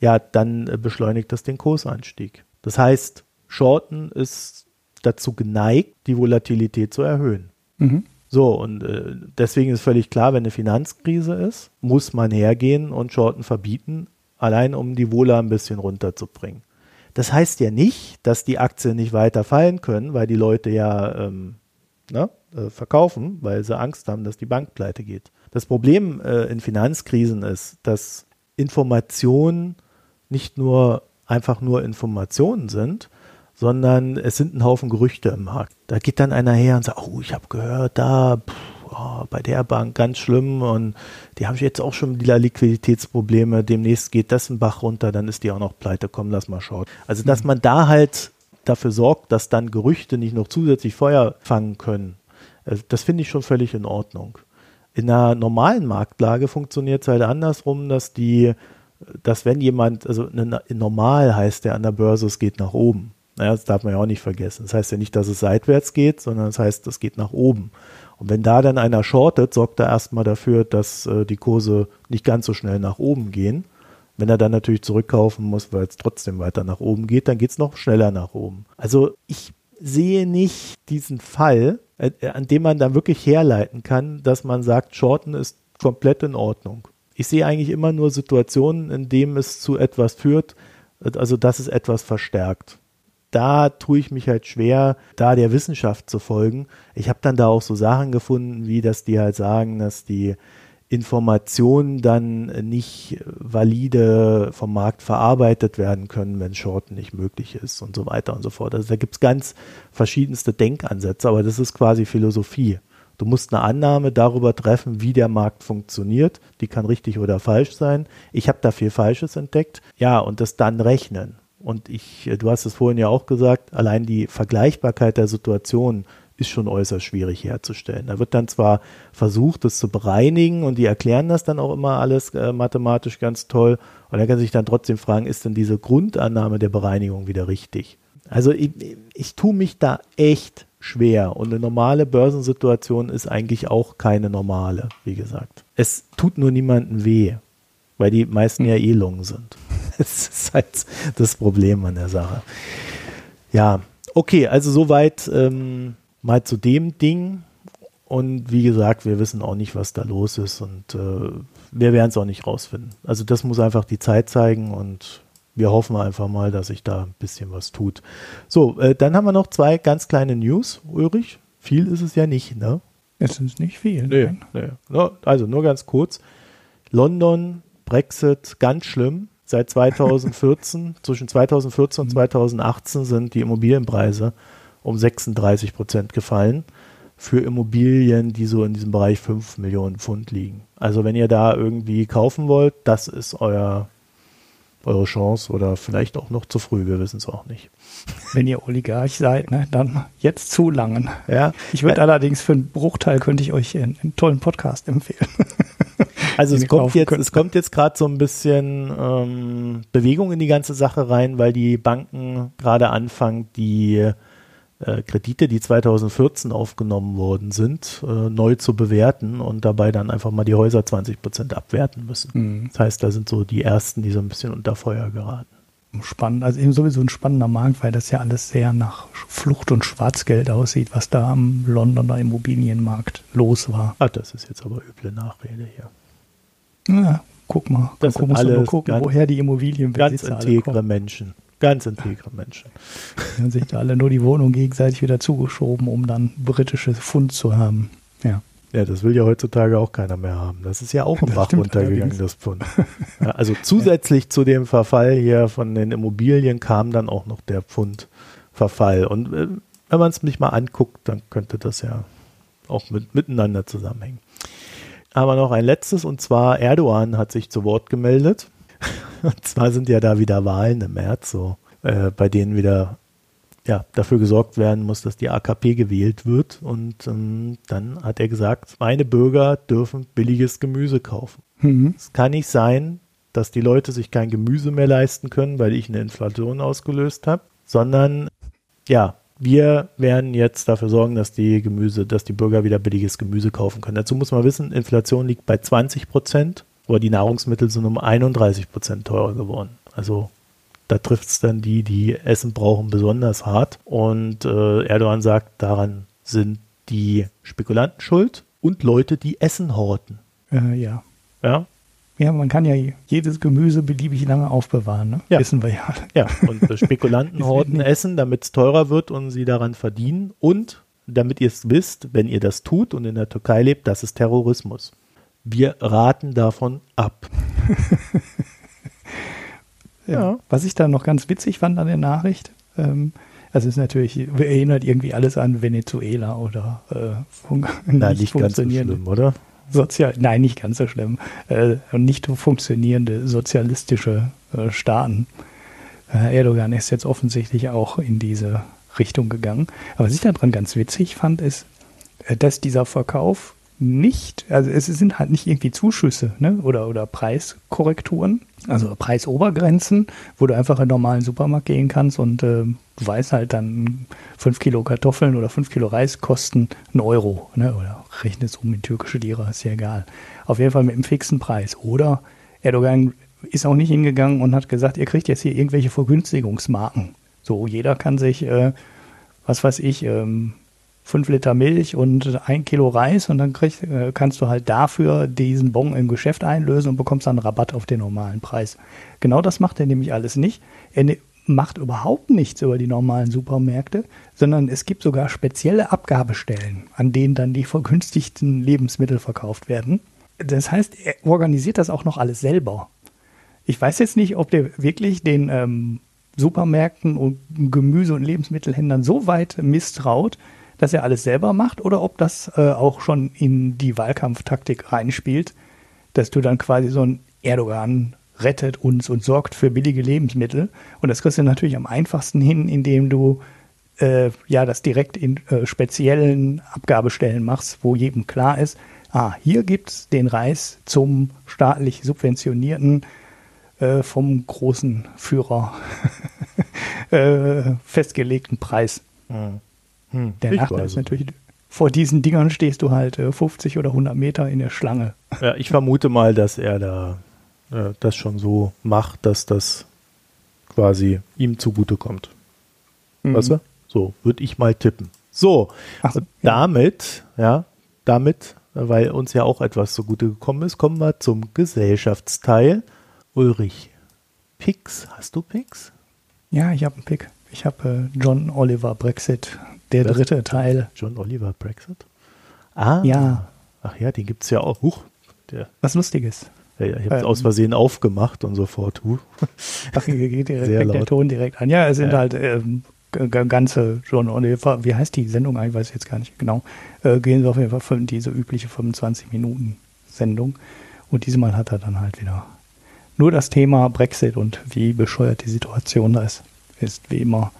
ja, dann äh, beschleunigt das den Kursanstieg. Das heißt, Shorten ist dazu geneigt, die Volatilität zu erhöhen. Mhm. So, und äh, deswegen ist völlig klar, wenn eine Finanzkrise ist, muss man hergehen und Shorten verbieten, allein um die Wohler ein bisschen runterzubringen. Das heißt ja nicht, dass die Aktien nicht weiter fallen können, weil die Leute ja ähm, ne, äh, verkaufen, weil sie Angst haben, dass die Bank pleite geht. Das Problem äh, in Finanzkrisen ist, dass Informationen nicht nur einfach nur Informationen sind, sondern es sind ein Haufen Gerüchte im Markt. Da geht dann einer her und sagt, oh, ich habe gehört, da pff, oh, bei der Bank ganz schlimm und die haben jetzt auch schon wieder Liquiditätsprobleme, demnächst geht das ein Bach runter, dann ist die auch noch pleite, komm, lass mal schauen. Also, dass mhm. man da halt dafür sorgt, dass dann Gerüchte nicht noch zusätzlich Feuer fangen können, das finde ich schon völlig in Ordnung. In einer normalen Marktlage funktioniert es halt andersrum, dass die, dass wenn jemand, also normal heißt der an der Börse, es geht nach oben. Naja, das darf man ja auch nicht vergessen. Das heißt ja nicht, dass es seitwärts geht, sondern das heißt, es geht nach oben. Und wenn da dann einer shortet, sorgt er erstmal dafür, dass äh, die Kurse nicht ganz so schnell nach oben gehen. Wenn er dann natürlich zurückkaufen muss, weil es trotzdem weiter nach oben geht, dann geht es noch schneller nach oben. Also ich sehe nicht diesen Fall, äh, an dem man dann wirklich herleiten kann, dass man sagt, Shorten ist komplett in Ordnung. Ich sehe eigentlich immer nur Situationen, in denen es zu etwas führt, also dass es etwas verstärkt da tue ich mich halt schwer, da der Wissenschaft zu folgen. Ich habe dann da auch so Sachen gefunden, wie dass die halt sagen, dass die Informationen dann nicht valide vom Markt verarbeitet werden können, wenn Shorten nicht möglich ist und so weiter und so fort. Also da gibt es ganz verschiedenste Denkansätze, aber das ist quasi Philosophie. Du musst eine Annahme darüber treffen, wie der Markt funktioniert. Die kann richtig oder falsch sein. Ich habe da viel Falsches entdeckt. Ja, und das dann rechnen. Und ich, du hast es vorhin ja auch gesagt, allein die Vergleichbarkeit der Situation ist schon äußerst schwierig herzustellen. Da wird dann zwar versucht, das zu bereinigen und die erklären das dann auch immer alles äh, mathematisch ganz toll. Und dann kann sich dann trotzdem fragen, ist denn diese Grundannahme der Bereinigung wieder richtig? Also ich, ich tue mich da echt schwer und eine normale Börsensituation ist eigentlich auch keine normale, wie gesagt. Es tut nur niemandem weh, weil die meisten ja eh Lungen sind. das ist halt das Problem an der Sache. Ja, okay, also soweit ähm, mal zu dem Ding. Und wie gesagt, wir wissen auch nicht, was da los ist und äh, wir werden es auch nicht rausfinden. Also das muss einfach die Zeit zeigen und wir hoffen einfach mal, dass sich da ein bisschen was tut. So, äh, dann haben wir noch zwei ganz kleine News, Ulrich. Viel ist es ja nicht, ne? Es ist nicht viel. Nee, nee. Also nur ganz kurz. London, Brexit, ganz schlimm. Seit 2014, zwischen 2014 und 2018 mhm. sind die Immobilienpreise um 36 Prozent gefallen für Immobilien, die so in diesem Bereich 5 Millionen Pfund liegen. Also wenn ihr da irgendwie kaufen wollt, das ist euer, eure Chance oder vielleicht auch noch zu früh, wir wissen es auch nicht. Wenn ihr Oligarch seid, ne, dann jetzt zu langen. Ja. Ich würde ja. allerdings für einen Bruchteil könnte ich euch einen, einen tollen Podcast empfehlen. Also es kommt, jetzt, es kommt jetzt gerade so ein bisschen ähm, Bewegung in die ganze Sache rein, weil die Banken gerade anfangen, die äh, Kredite, die 2014 aufgenommen worden sind, äh, neu zu bewerten und dabei dann einfach mal die Häuser 20 Prozent abwerten müssen. Mhm. Das heißt, da sind so die ersten, die so ein bisschen unter Feuer geraten. Spannend, also eben sowieso ein spannender Markt, weil das ja alles sehr nach Flucht und Schwarzgeld aussieht, was da am Londoner Immobilienmarkt los war. Ah, das ist jetzt aber üble Nachrede hier. Ja, guck mal. Das sind alles gucken, woher die Immobilien Ganz integre Menschen. Ganz integre Menschen. Die haben sich da alle nur die Wohnung gegenseitig wieder zugeschoben, um dann britisches Pfund zu haben. Ja. Ja, das will ja heutzutage auch keiner mehr haben. Das ist ja auch im Bach runtergegangen, das Pfund. Ja, also zusätzlich zu dem Verfall hier von den Immobilien kam dann auch noch der Pfundverfall. Und äh, wenn man es nicht mal anguckt, dann könnte das ja auch mit, miteinander zusammenhängen. Aber noch ein letztes, und zwar Erdogan hat sich zu Wort gemeldet. Und zwar sind ja da wieder Wahlen im März, so, äh, bei denen wieder ja, dafür gesorgt werden muss, dass die AKP gewählt wird. Und ähm, dann hat er gesagt, meine Bürger dürfen billiges Gemüse kaufen. Mhm. Es kann nicht sein, dass die Leute sich kein Gemüse mehr leisten können, weil ich eine Inflation ausgelöst habe, sondern ja, wir werden jetzt dafür sorgen, dass die Gemüse, dass die Bürger wieder billiges Gemüse kaufen können. Dazu muss man wissen, Inflation liegt bei 20 Prozent, aber die Nahrungsmittel sind um 31 Prozent teurer geworden. Also da trifft es dann die, die Essen brauchen, besonders hart. Und äh, Erdogan sagt, daran sind die Spekulanten schuld und Leute, die Essen horten. Äh, ja. Ja. Ja, man kann ja jedes Gemüse beliebig lange aufbewahren, ne? Ja. Wissen wir ja. Ja, und Spekulanten horten Essen, damit es teurer wird und sie daran verdienen. Und damit ihr es wisst, wenn ihr das tut und in der Türkei lebt, das ist Terrorismus. Wir raten davon ab. Ja. Was ich da noch ganz witzig fand an der Nachricht, ähm, also es ist natürlich, erinnert irgendwie alles an Venezuela oder äh, fun Nein, nicht, nicht funktionierende. Ganz so schlimm, oder? Sozial, nein, nicht ganz so schlimm. Äh, nicht funktionierende sozialistische äh, Staaten. Äh, Erdogan ist jetzt offensichtlich auch in diese Richtung gegangen. Aber was ich daran ganz witzig fand, ist, äh, dass dieser Verkauf nicht, also es sind halt nicht irgendwie Zuschüsse ne? oder, oder Preiskorrekturen, also Preisobergrenzen, wo du einfach in einen normalen Supermarkt gehen kannst und äh, du weißt halt dann, fünf Kilo Kartoffeln oder fünf Kilo Reis kosten einen Euro ne? oder rechne es um in türkische Lira, ist ja egal. Auf jeden Fall mit einem fixen Preis. Oder Erdogan ist auch nicht hingegangen und hat gesagt, ihr kriegt jetzt hier irgendwelche Vergünstigungsmarken. So, jeder kann sich, äh, was weiß ich, ähm, 5 Liter Milch und ein Kilo Reis und dann krieg, äh, kannst du halt dafür diesen Bon im Geschäft einlösen und bekommst dann Rabatt auf den normalen Preis. Genau das macht er nämlich alles nicht. Er ne, macht überhaupt nichts über die normalen Supermärkte, sondern es gibt sogar spezielle Abgabestellen, an denen dann die vergünstigten Lebensmittel verkauft werden. Das heißt, er organisiert das auch noch alles selber. Ich weiß jetzt nicht, ob der wirklich den ähm, Supermärkten und Gemüse- und Lebensmittelhändlern so weit misstraut, dass er alles selber macht oder ob das äh, auch schon in die Wahlkampftaktik reinspielt, dass du dann quasi so ein Erdogan rettet uns und sorgt für billige Lebensmittel. Und das kriegst du natürlich am einfachsten hin, indem du äh, ja das direkt in äh, speziellen Abgabestellen machst, wo jedem klar ist, ah, hier gibt es den Reis zum staatlich subventionierten, äh, vom großen Führer äh, festgelegten Preis. Mhm. Hm, der Nachteil ist natürlich, vor diesen Dingern stehst du halt äh, 50 oder 100 Meter in der Schlange. Ja, ich vermute mal, dass er da äh, das schon so macht, dass das quasi ihm zugutekommt. Mhm. Weißt du? So, würde ich mal tippen. So, so damit, ja. ja, damit, weil uns ja auch etwas zugute gekommen ist, kommen wir zum Gesellschaftsteil. Ulrich, Pix, hast du Pix? Ja, ich habe einen Pick. Ich habe äh, John Oliver Brexit der Was? dritte Teil. John Oliver Brexit? Ah. Ja. Ach ja, den gibt es ja auch. Huch, der, Was Lustiges. Ja, ich habe es ähm, aus Versehen aufgemacht und sofort. Huh. Ach, geht direkt, fängt der Ton direkt an. Ja, es sind ja. halt ähm, ganze John Oliver, wie heißt die Sendung eigentlich, weiß ich jetzt gar nicht genau, äh, gehen sie auf jeden Fall für diese übliche 25 Minuten Sendung. Und diesmal hat er dann halt wieder nur das Thema Brexit und wie bescheuert die Situation da ist. Ist wie immer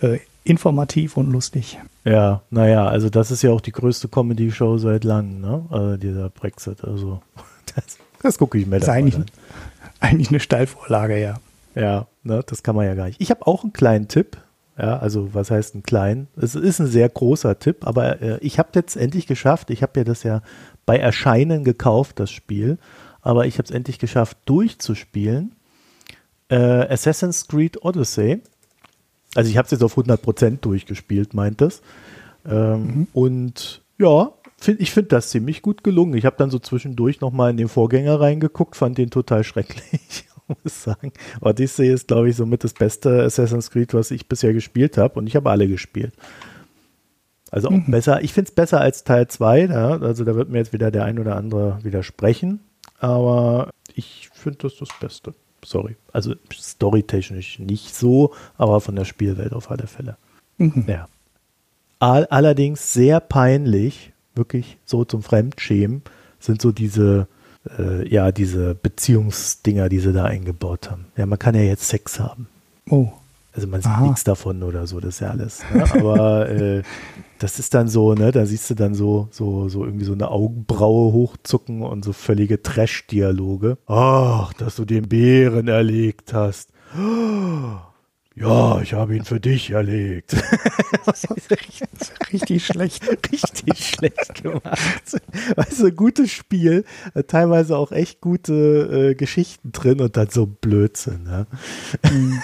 äh, informativ und lustig. Ja, naja, also das ist ja auch die größte Comedy-Show seit langem, ne? Also dieser Brexit. Also das, das gucke ich mir das eigentlich, an. eigentlich eine Steilvorlage, ja. Ja, ne, das kann man ja gar nicht. Ich habe auch einen kleinen Tipp. Ja, also was heißt ein klein? Es ist ein sehr großer Tipp, aber äh, ich habe jetzt endlich geschafft. Ich habe ja das ja bei Erscheinen gekauft, das Spiel, aber ich habe es endlich geschafft, durchzuspielen. Äh, Assassin's Creed Odyssey also ich habe es jetzt auf 100% durchgespielt, meint es. Ähm, mhm. Und ja, find, ich finde das ziemlich gut gelungen. Ich habe dann so zwischendurch nochmal in den Vorgänger reingeguckt, fand den total schrecklich, muss sagen. Odyssey ist, glaube ich, somit das beste Assassin's Creed, was ich bisher gespielt habe. Und ich habe alle gespielt. Also auch mhm. besser, ich finde es besser als Teil 2, ja, also da wird mir jetzt wieder der ein oder andere widersprechen, aber ich finde das das Beste. Sorry. Also storytechnisch nicht so, aber von der Spielwelt auf alle Fälle. Mhm. Ja. All, allerdings sehr peinlich, wirklich so zum Fremdschämen, sind so diese, äh, ja, diese Beziehungsdinger, die sie da eingebaut haben. Ja, man kann ja jetzt Sex haben. Oh. Also man sieht Aha. nichts davon oder so, das ist ja alles. Ne? Aber äh, das ist dann so, ne, da siehst du dann so, so, so irgendwie so eine Augenbraue hochzucken und so völlige Trash-Dialoge. Ach, dass du den Bären erlegt hast. Ja, ich habe ihn für dich erlegt. das ist richtig schlecht. Richtig schlecht gemacht. Du, gutes Spiel, teilweise auch echt gute äh, Geschichten drin und dann so Blödsinn. Ne? Mhm.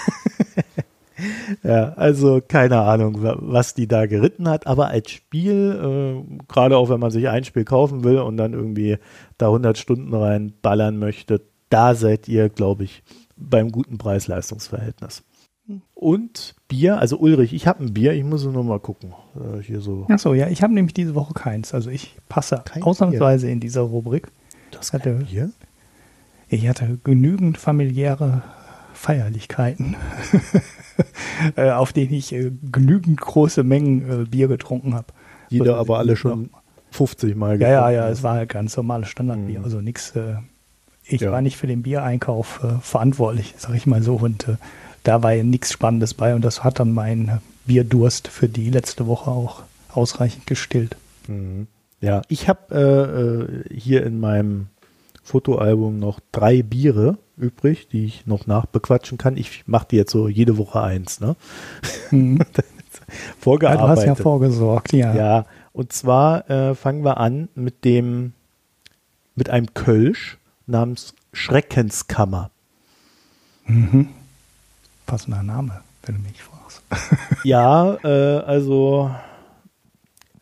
ja, also keine Ahnung, was die da geritten hat, aber als Spiel, äh, gerade auch wenn man sich ein Spiel kaufen will und dann irgendwie da 100 Stunden reinballern möchte, da seid ihr, glaube ich, beim guten Preis-Leistungs-Verhältnis. Und Bier, also Ulrich, ich habe ein Bier, ich muss nur mal gucken. Äh, hier so. Achso, ja, ich habe nämlich diese Woche keins. Also ich passe Kein ausnahmsweise Bier. in dieser Rubrik. Das hatte, Bier? Ich hatte genügend familiäre Feierlichkeiten, äh, auf denen ich äh, genügend große Mengen äh, Bier getrunken habe. Die da aber alle schon 50 Mal Ja, ja, ja, es war halt ganz normales Standardbier, mhm. also nichts. Ich ja. war nicht für den Biereinkauf verantwortlich, sag ich mal so. Und da war ja nichts Spannendes bei und das hat dann mein Bierdurst für die letzte Woche auch ausreichend gestillt. Mhm. Ja, ich habe äh, hier in meinem Fotoalbum noch drei Biere übrig, die ich noch nachbequatschen kann. Ich mache die jetzt so jede Woche eins, ne? Mhm. Vorgearbeitet. Ja, du hast ja vorgesorgt, ja. Ja, und zwar äh, fangen wir an mit dem, mit einem Kölsch namens Schreckenskammer. Mhm. Passender Name, wenn du mich fragst. ja, äh, also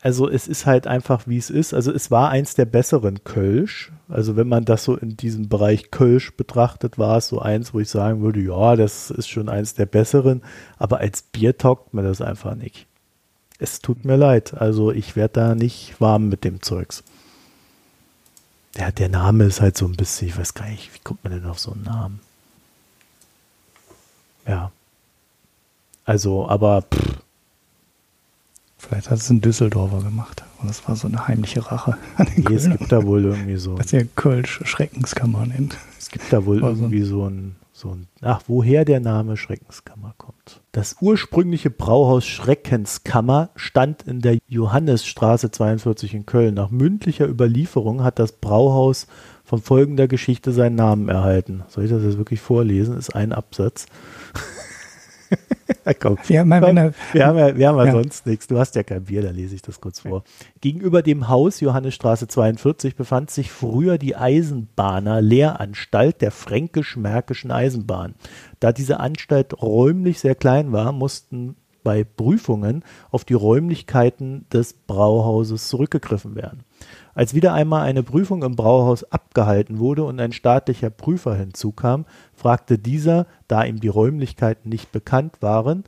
also es ist halt einfach, wie es ist. Also es war eins der besseren Kölsch. Also wenn man das so in diesem Bereich Kölsch betrachtet, war es so eins, wo ich sagen würde, ja, das ist schon eins der besseren. Aber als Bier taugt mir das einfach nicht. Es tut mir leid. Also ich werde da nicht warm mit dem Zeugs. Ja, der Name ist halt so ein bisschen, ich weiß gar nicht, wie kommt man denn auf so einen Namen? Ja. Also, aber pff, Vielleicht hat es ein Düsseldorfer gemacht. Und das war so eine heimliche Rache an den nee, Es gibt da wohl irgendwie so. Was ihr Kölsch Schreckenskammer nennt. Es gibt da wohl war irgendwie so ein, so ein. Ach, woher der Name Schreckenskammer kommt. Das ursprüngliche Brauhaus Schreckenskammer stand in der Johannesstraße 42 in Köln. Nach mündlicher Überlieferung hat das Brauhaus von folgender Geschichte seinen Namen erhalten. Soll ich das jetzt wirklich vorlesen? Ist ein Absatz. Komm, wir, komm, wir, wir haben ja, wir haben ja, sonst nichts. Du hast ja kein Bier, da lese ich das kurz vor. Gegenüber dem Haus Johannesstraße 42 befand sich früher die Eisenbahner Lehranstalt der fränkisch-märkischen Eisenbahn. Da diese Anstalt räumlich sehr klein war, mussten bei Prüfungen auf die Räumlichkeiten des Brauhauses zurückgegriffen werden. Als wieder einmal eine Prüfung im Brauhaus abgehalten wurde und ein staatlicher Prüfer hinzukam, fragte dieser, da ihm die Räumlichkeiten nicht bekannt waren,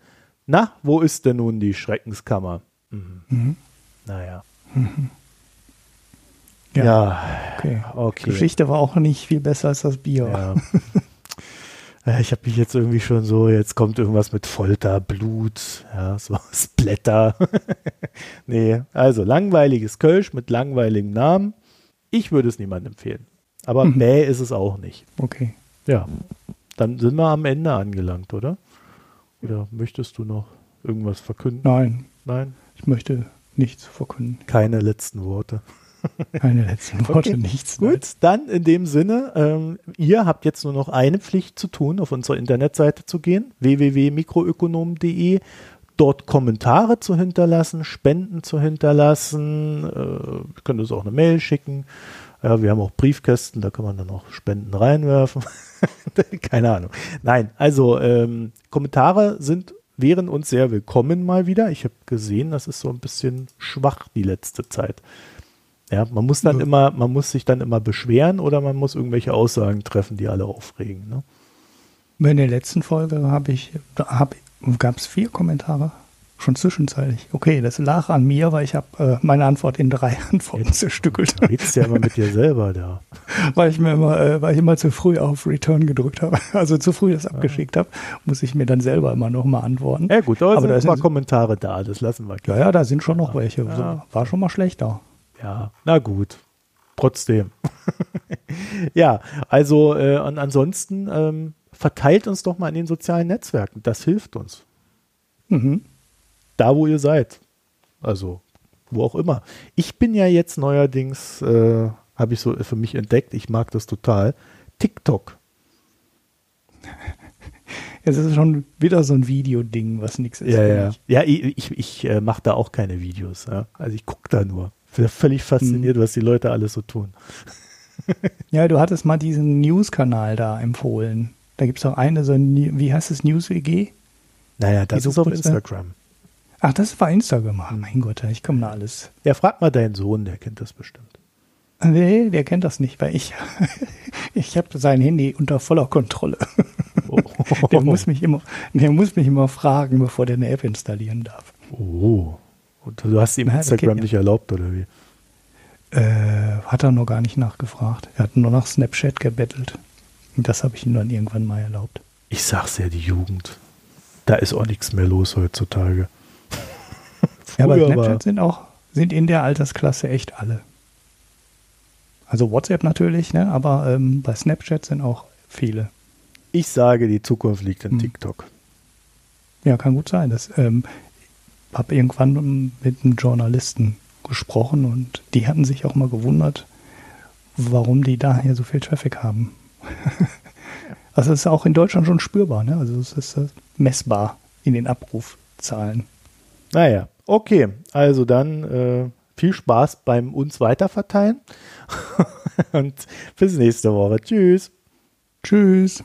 na, wo ist denn nun die Schreckenskammer? Mhm. Mhm. Naja. Mhm. Ja, ja, okay. okay. Geschichte war auch nicht viel besser als das Bier. Ja. ich habe mich jetzt irgendwie schon so, jetzt kommt irgendwas mit Folter, Blut, ja, so Splatter. nee, also langweiliges Kölsch mit langweiligem Namen. Ich würde es niemandem empfehlen. Aber mhm. Bäh ist es auch nicht. Okay. Ja. Dann sind wir am Ende angelangt, oder? Oder möchtest du noch irgendwas verkünden? Nein. Nein? Ich möchte nichts verkünden. Keine letzten Worte. Keine letzten Worte, okay. nichts. Gut, dann in dem Sinne, ähm, ihr habt jetzt nur noch eine Pflicht zu tun, auf unsere Internetseite zu gehen, www.mikroökonom.de, dort Kommentare zu hinterlassen, Spenden zu hinterlassen, äh, könnt uns auch eine Mail schicken. Ja, wir haben auch Briefkästen, da kann man dann auch Spenden reinwerfen. Keine Ahnung. Nein, also ähm, Kommentare sind wären uns sehr willkommen mal wieder. Ich habe gesehen, das ist so ein bisschen schwach die letzte Zeit. Ja, man muss dann ja. immer, man muss sich dann immer beschweren oder man muss irgendwelche Aussagen treffen, die alle aufregen. Ne? In der letzten Folge habe ich, hab, gab es vier Kommentare. Schon zwischenzeitlich. Okay, das lag an mir, weil ich habe äh, meine Antwort in drei Antworten zerstückelt. Du redest ja immer mit dir selber da. weil ich mir immer, äh, weil ich immer zu früh auf Return gedrückt habe, also zu früh das abgeschickt habe, muss ich mir dann selber immer nochmal antworten. Ja gut, aber, aber da sind mal Kommentare da, das lassen wir. Ja, ja, da sind schon noch welche. Ja. War schon mal schlechter. Ja, na gut. Trotzdem. ja, also äh, und ansonsten ähm, verteilt uns doch mal in den sozialen Netzwerken. Das hilft uns. Mhm da, wo ihr seid. Also, wo auch immer. Ich bin ja jetzt neuerdings, äh, habe ich so für mich entdeckt, ich mag das total, TikTok. Es ist schon wieder so ein Videoding, was nichts ist. Ja, ja. Ja, ich, ich, ich äh, mache da auch keine Videos. Ja. Also ich gucke da nur. Bin völlig fasziniert, hm. was die Leute alles so tun. ja, du hattest mal diesen News-Kanal da empfohlen. Da gibt es auch eine, so ein, wie heißt es, News-WG? Naja, das ist auf Instagram. Ach, das war Instagram. Oh mein Gott, ich komme da alles. Ja, frag mal deinen Sohn, der kennt das bestimmt. Nee, der kennt das nicht, weil ich, ich habe sein Handy unter voller Kontrolle. Oh. Der, muss mich immer, der muss mich immer fragen, bevor der eine App installieren darf. Oh. Und du hast ihm ja, Instagram nicht erlaubt, oder wie? Äh, hat er noch gar nicht nachgefragt. Er hat nur nach Snapchat gebettelt. Und das habe ich ihm dann irgendwann mal erlaubt. Ich sag's ja, die Jugend. Da ist auch nichts mehr los heutzutage. Ja, aber Snapchat sind auch, sind in der Altersklasse echt alle. Also WhatsApp natürlich, ne? aber ähm, bei Snapchat sind auch viele. Ich sage, die Zukunft liegt in hm. TikTok. Ja, kann gut sein. Ich ähm, habe irgendwann mit einem Journalisten gesprochen und die hatten sich auch mal gewundert, warum die daher so viel Traffic haben. also es ist auch in Deutschland schon spürbar, ne? Also es ist äh, messbar in den Abrufzahlen. Naja, Okay, also dann äh, viel Spaß beim uns weiterverteilen und bis nächste Woche. Tschüss. Tschüss.